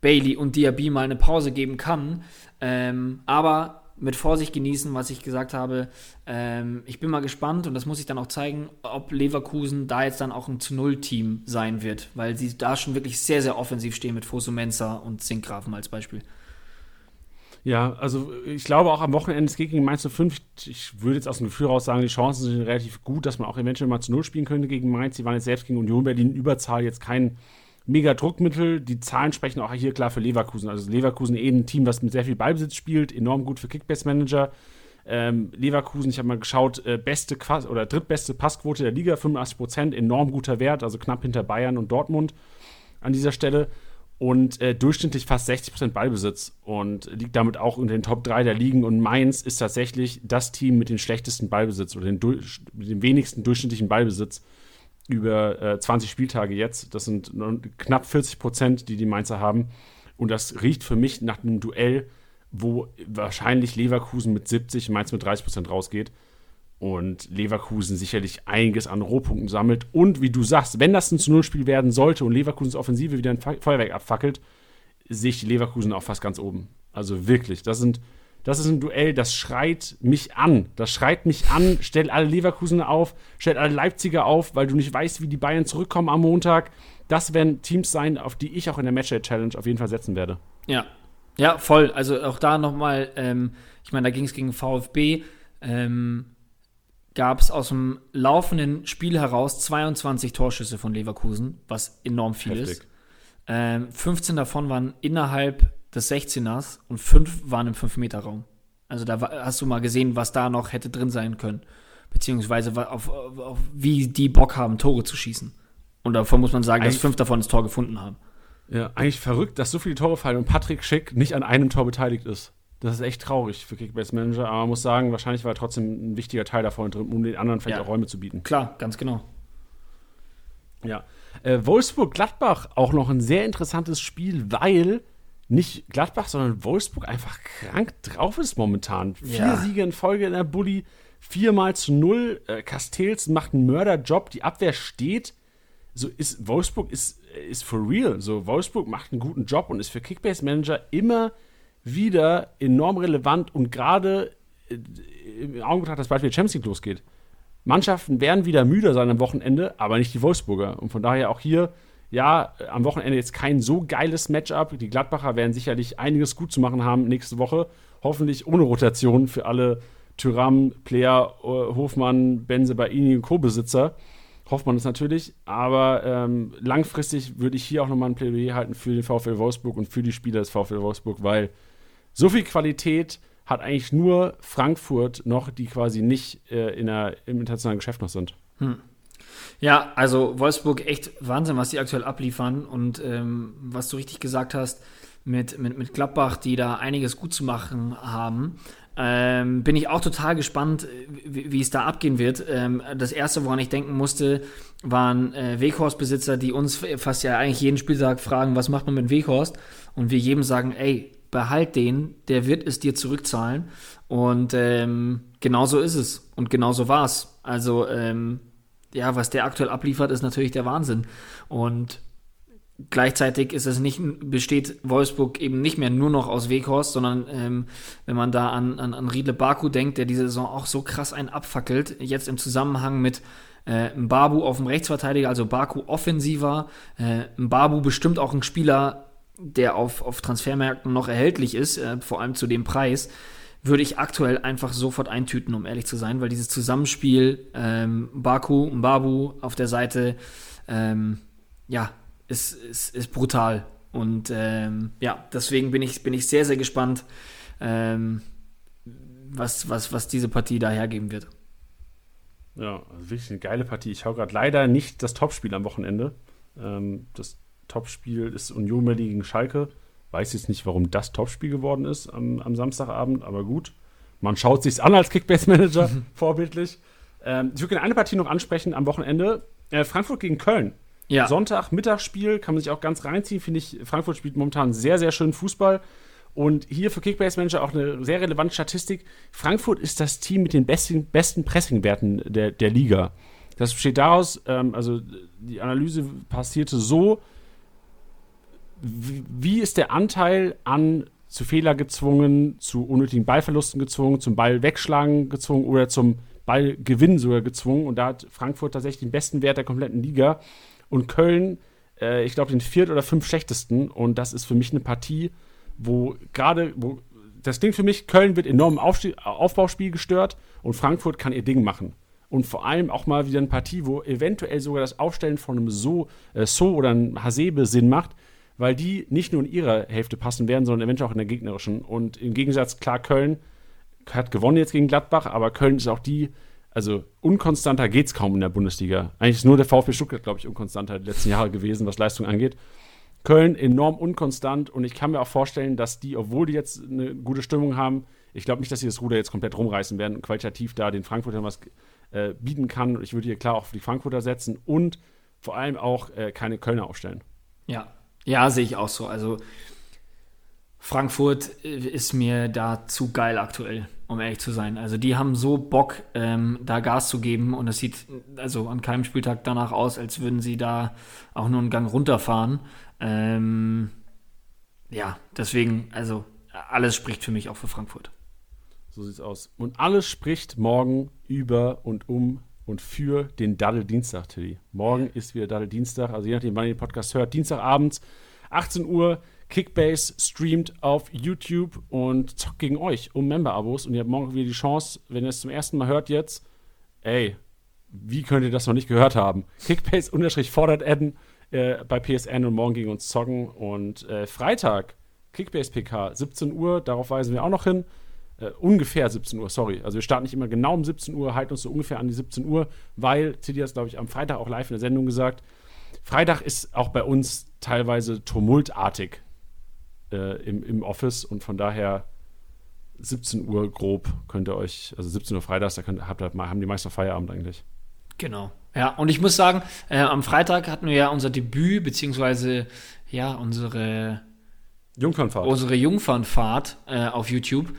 Bailey und Diaby mal eine Pause geben kann. Ähm, aber mit Vorsicht genießen, was ich gesagt habe. Ähm, ich bin mal gespannt und das muss ich dann auch zeigen, ob Leverkusen da jetzt dann auch ein zu Null-Team sein wird, weil sie da schon wirklich sehr, sehr offensiv stehen mit Fosu Mensa und Zinkgrafen als Beispiel. Ja, also ich glaube auch am Wochenende, es geht gegen Mainz 05. Ich würde jetzt aus dem Gefühl raus sagen, die Chancen sind relativ gut, dass man auch eventuell mal zu Null spielen könnte gegen Mainz. Die waren jetzt selbst gegen Union Berlin in Überzahl jetzt kein mega Druckmittel. Die Zahlen sprechen auch hier klar für Leverkusen. Also Leverkusen eh ein Team, was mit sehr viel Ballbesitz spielt, enorm gut für Kickbase-Manager. Ähm, Leverkusen, ich habe mal geschaut, äh, beste oder drittbeste Passquote der Liga, 85 Prozent, enorm guter Wert, also knapp hinter Bayern und Dortmund an dieser Stelle. Und äh, durchschnittlich fast 60 Prozent Ballbesitz und liegt damit auch unter den Top 3 der Ligen. Und Mainz ist tatsächlich das Team mit dem schlechtesten Ballbesitz oder den, dem wenigsten durchschnittlichen Ballbesitz über äh, 20 Spieltage jetzt. Das sind knapp 40 Prozent, die die Mainzer haben. Und das riecht für mich nach einem Duell, wo wahrscheinlich Leverkusen mit 70, Mainz mit 30 Prozent rausgeht. Und Leverkusen sicherlich einiges an Rohpunkten sammelt. Und wie du sagst, wenn das ein zu Null-Spiel werden sollte und Leverkusens Offensive wieder ein Feuerwerk abfackelt, sehe ich Leverkusen auch fast ganz oben. Also wirklich, das sind das ist ein Duell, das schreit mich an. Das schreit mich an. Stell alle Leverkusener auf, stell alle Leipziger auf, weil du nicht weißt, wie die Bayern zurückkommen am Montag. Das werden Teams sein, auf die ich auch in der Matchday Challenge auf jeden Fall setzen werde. Ja, ja, voll. Also auch da nochmal, ähm, ich meine, da ging es gegen VfB. Ähm, gab es aus dem laufenden Spiel heraus 22 Torschüsse von Leverkusen, was enorm viel Heftig. ist. Ähm, 15 davon waren innerhalb des 16ers und fünf waren im 5-Meter-Raum. Also da hast du mal gesehen, was da noch hätte drin sein können. Beziehungsweise auf, auf, auf, wie die Bock haben, Tore zu schießen. Und davon muss man sagen, eigentlich, dass fünf davon das Tor gefunden haben. Ja, eigentlich verrückt, dass so viele Tore fallen und Patrick Schick nicht an einem Tor beteiligt ist. Das ist echt traurig für Kickbase Manager, aber man muss sagen, wahrscheinlich war er trotzdem ein wichtiger Teil davon drin, um den anderen vielleicht ja. auch Räume zu bieten. Klar, ganz genau. Ja. Äh, Wolfsburg-Gladbach auch noch ein sehr interessantes Spiel, weil nicht Gladbach, sondern Wolfsburg einfach krank drauf ist momentan. Vier ja. Siege in Folge in der Bulli, viermal zu null. Äh, Castells macht einen Mörderjob, die Abwehr steht. So ist Wolfsburg ist, ist for real. So Wolfsburg macht einen guten Job und ist für Kickbase Manager immer wieder enorm relevant und gerade äh, im Augenblick, dass bald wieder Champions League losgeht. Mannschaften werden wieder müder sein am Wochenende, aber nicht die Wolfsburger. Und von daher auch hier ja, am Wochenende jetzt kein so geiles Matchup. Die Gladbacher werden sicherlich einiges gut zu machen haben nächste Woche. Hoffentlich ohne Rotation für alle Tyram, Player, äh, Hofmann, Benze, Baini und Co-Besitzer. Hofft man es natürlich, aber ähm, langfristig würde ich hier auch nochmal ein Plädoyer halten für den VfL Wolfsburg und für die Spieler des VfL Wolfsburg, weil so viel Qualität hat eigentlich nur Frankfurt noch, die quasi nicht äh, in der, im internationalen Geschäft noch sind. Hm. Ja, also Wolfsburg echt Wahnsinn, was die aktuell abliefern und ähm, was du richtig gesagt hast mit, mit, mit Gladbach, die da einiges gut zu machen haben. Ähm, bin ich auch total gespannt, wie, wie es da abgehen wird. Ähm, das erste, woran ich denken musste, waren äh, Weghorst-Besitzer, die uns fast ja eigentlich jeden Spieltag fragen, was macht man mit Weghorst? Und wir jedem sagen, ey, behalt den, der wird es dir zurückzahlen. Und ähm, genau so ist es. Und genau so war es. Also, ähm, ja, was der aktuell abliefert, ist natürlich der Wahnsinn. Und gleichzeitig ist es nicht, besteht Wolfsburg eben nicht mehr nur noch aus Weghorst, sondern ähm, wenn man da an, an, an Riedle Baku denkt, der diese Saison auch so krass einen abfackelt, jetzt im Zusammenhang mit äh, Mbabu auf dem Rechtsverteidiger, also Baku offensiver, äh, Mbabu bestimmt auch ein Spieler, der auf, auf Transfermärkten noch erhältlich ist, äh, vor allem zu dem Preis, würde ich aktuell einfach sofort eintüten, um ehrlich zu sein, weil dieses Zusammenspiel ähm, Baku, Mbabu auf der Seite, ähm, ja, ist, ist, ist brutal. Und ähm, ja, deswegen bin ich, bin ich sehr, sehr gespannt, ähm, was, was, was diese Partie da hergeben wird. Ja, also wirklich eine geile Partie. Ich schaue gerade leider nicht das Topspiel am Wochenende. Ähm, das Topspiel ist Union Berlin gegen Schalke. Weiß jetzt nicht, warum das Topspiel geworden ist am, am Samstagabend, aber gut. Man schaut sich's an als Kickbase-Manager, vorbildlich. Ähm, ich würde gerne eine Partie noch ansprechen am Wochenende. Äh, Frankfurt gegen Köln. Ja. Sonntag, Mittagsspiel, kann man sich auch ganz reinziehen, finde ich. Frankfurt spielt momentan sehr, sehr schön Fußball. Und hier für Kickbase Manager auch eine sehr relevante Statistik. Frankfurt ist das Team mit den besten, besten Pressingwerten der, der Liga. Das besteht daraus, ähm, also die Analyse passierte so, wie, ist der Anteil an zu Fehler gezwungen, zu unnötigen Ballverlusten gezwungen, zum Ball wegschlagen gezwungen oder zum Ballgewinn sogar gezwungen. Und da hat Frankfurt tatsächlich den besten Wert der kompletten Liga und Köln, äh, ich glaube, den viert oder fünf schlechtesten. Und das ist für mich eine Partie, wo gerade, wo das Ding für mich, Köln wird enorm im Aufbauspiel gestört und Frankfurt kann ihr Ding machen. Und vor allem auch mal wieder eine Partie, wo eventuell sogar das Aufstellen von einem So, äh, so oder einem Hasebe Sinn macht, weil die nicht nur in ihrer Hälfte passen werden, sondern eventuell auch in der gegnerischen. Und im Gegensatz, klar, Köln hat gewonnen jetzt gegen Gladbach, aber Köln ist auch die, also unkonstanter geht es kaum in der Bundesliga. Eigentlich ist nur der VfB Stuttgart, glaube ich, unkonstanter die letzten Jahre gewesen, was Leistung angeht. Köln enorm unkonstant und ich kann mir auch vorstellen, dass die, obwohl die jetzt eine gute Stimmung haben, ich glaube nicht, dass sie das Ruder jetzt komplett rumreißen werden und qualitativ da den Frankfurtern was äh, bieten kann. Ich würde hier klar auch auf die Frankfurter setzen und vor allem auch äh, keine Kölner aufstellen. Ja, ja, sehe ich auch so. Also Frankfurt äh, ist mir da zu geil aktuell, um ehrlich zu sein. Also die haben so Bock, ähm, da Gas zu geben und es sieht also an keinem Spieltag danach aus, als würden sie da auch nur einen Gang runterfahren. Ähm, ja, deswegen, also alles spricht für mich auch für Frankfurt. So sieht's aus. Und alles spricht morgen über und um und für den Daddel-Dienstag, Tilly. Morgen ist wieder Daddel-Dienstag, also je nachdem, wann ihr den Podcast hört, Dienstagabends, 18 Uhr Kickbase streamt auf YouTube und zockt gegen euch um Member-Abos. Und ihr habt morgen wieder die Chance, wenn ihr es zum ersten Mal hört jetzt, ey, wie könnt ihr das noch nicht gehört haben? Kickbase unterstrich fordert adden äh, bei PSN und morgen gegen uns zocken. Und äh, Freitag, Kickbase PK, 17 Uhr, darauf weisen wir auch noch hin. Äh, ungefähr 17 Uhr, sorry. Also wir starten nicht immer genau um 17 Uhr, halten uns so ungefähr an die 17 Uhr, weil Tilly hat glaube ich, am Freitag auch live in der Sendung gesagt. Freitag ist auch bei uns teilweise tumultartig äh, im, im Office und von daher 17 Uhr grob könnt ihr euch, also 17 Uhr freitags, da könnt, habt ihr, haben die meisten Feierabend eigentlich. Genau. Ja, und ich muss sagen, äh, am Freitag hatten wir ja unser Debüt, beziehungsweise ja, unsere Jungfernfahrt. Unsere Jungfernfahrt äh, auf YouTube.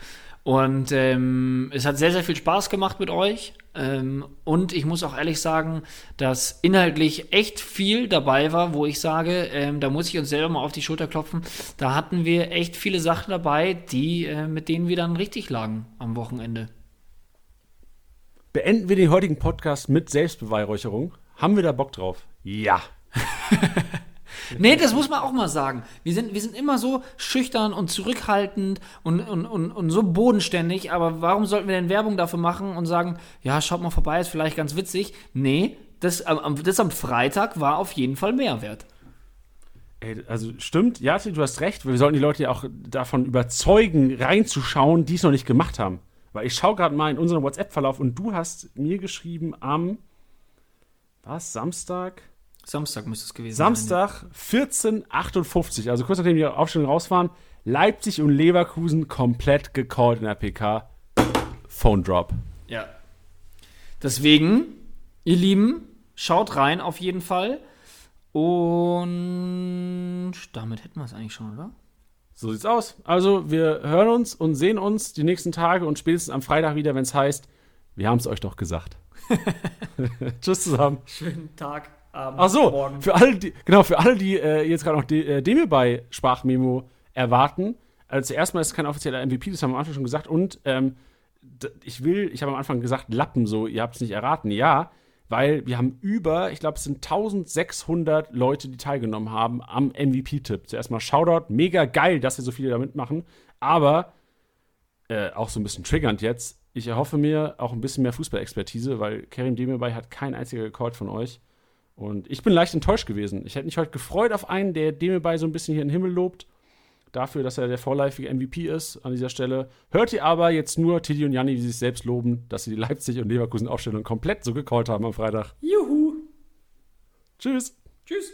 Und ähm, es hat sehr, sehr viel Spaß gemacht mit euch. Ähm, und ich muss auch ehrlich sagen, dass inhaltlich echt viel dabei war, wo ich sage, ähm, da muss ich uns selber mal auf die Schulter klopfen. Da hatten wir echt viele Sachen dabei, die, äh, mit denen wir dann richtig lagen am Wochenende. Beenden wir den heutigen Podcast mit Selbstbeweihräucherung. Haben wir da Bock drauf? Ja. Nee, das muss man auch mal sagen. Wir sind, wir sind immer so schüchtern und zurückhaltend und, und, und, und so bodenständig, aber warum sollten wir denn Werbung dafür machen und sagen, ja, schaut mal vorbei, ist vielleicht ganz witzig? Nee, das, am- das am Freitag war auf jeden Fall Mehrwert. Ey, also stimmt, ja, du hast recht. Wir sollten die Leute ja auch davon überzeugen, reinzuschauen, die es noch nicht gemacht haben. Weil ich schaue gerade mal in unseren WhatsApp-Verlauf und du hast mir geschrieben am was? Samstag? Samstag müsste es gewesen Samstag 14.58, also kurz nachdem die Aufstellung raus waren, Leipzig und Leverkusen komplett gecallt in der PK. Phone Drop. sein. Ja. Deswegen, ihr Lieben, schaut rein auf jeden Fall. Und damit hätten wir es eigentlich schon, oder? So sieht's aus. Also, wir hören uns und sehen uns die nächsten Tage und spätestens am Freitag wieder, wenn es heißt, wir haben es euch doch gesagt. Tschüss zusammen. Schönen Tag, Abend, Ach so, für alle, die, genau, für alle, die äh, jetzt gerade noch De äh, Demi bei Sprachmemo erwarten. Also zuerst mal ist es kein offizieller MVP, das haben wir am Anfang schon gesagt. Und ähm, ich will, ich habe am Anfang gesagt, Lappen so, ihr habt es nicht erraten. Ja, weil wir haben über, ich glaube, es sind 1600 Leute, die teilgenommen haben am MVP-Tipp. Zuerst mal Shoutout, mega geil, dass ihr so viele da mitmachen. Aber äh, auch so ein bisschen triggernd jetzt. Ich erhoffe mir auch ein bisschen mehr Fußballexpertise, weil Kerim Demirbay hat kein einziger gecallt von euch. Und ich bin leicht enttäuscht gewesen. Ich hätte mich heute gefreut auf einen, der Demirbay so ein bisschen hier in den Himmel lobt. Dafür, dass er der vorläufige MVP ist an dieser Stelle. Hört ihr aber jetzt nur Titi und Janni, die sich selbst loben, dass sie die Leipzig- und Leverkusen-Aufstellung komplett so gecallt haben am Freitag. Juhu. Tschüss. Tschüss.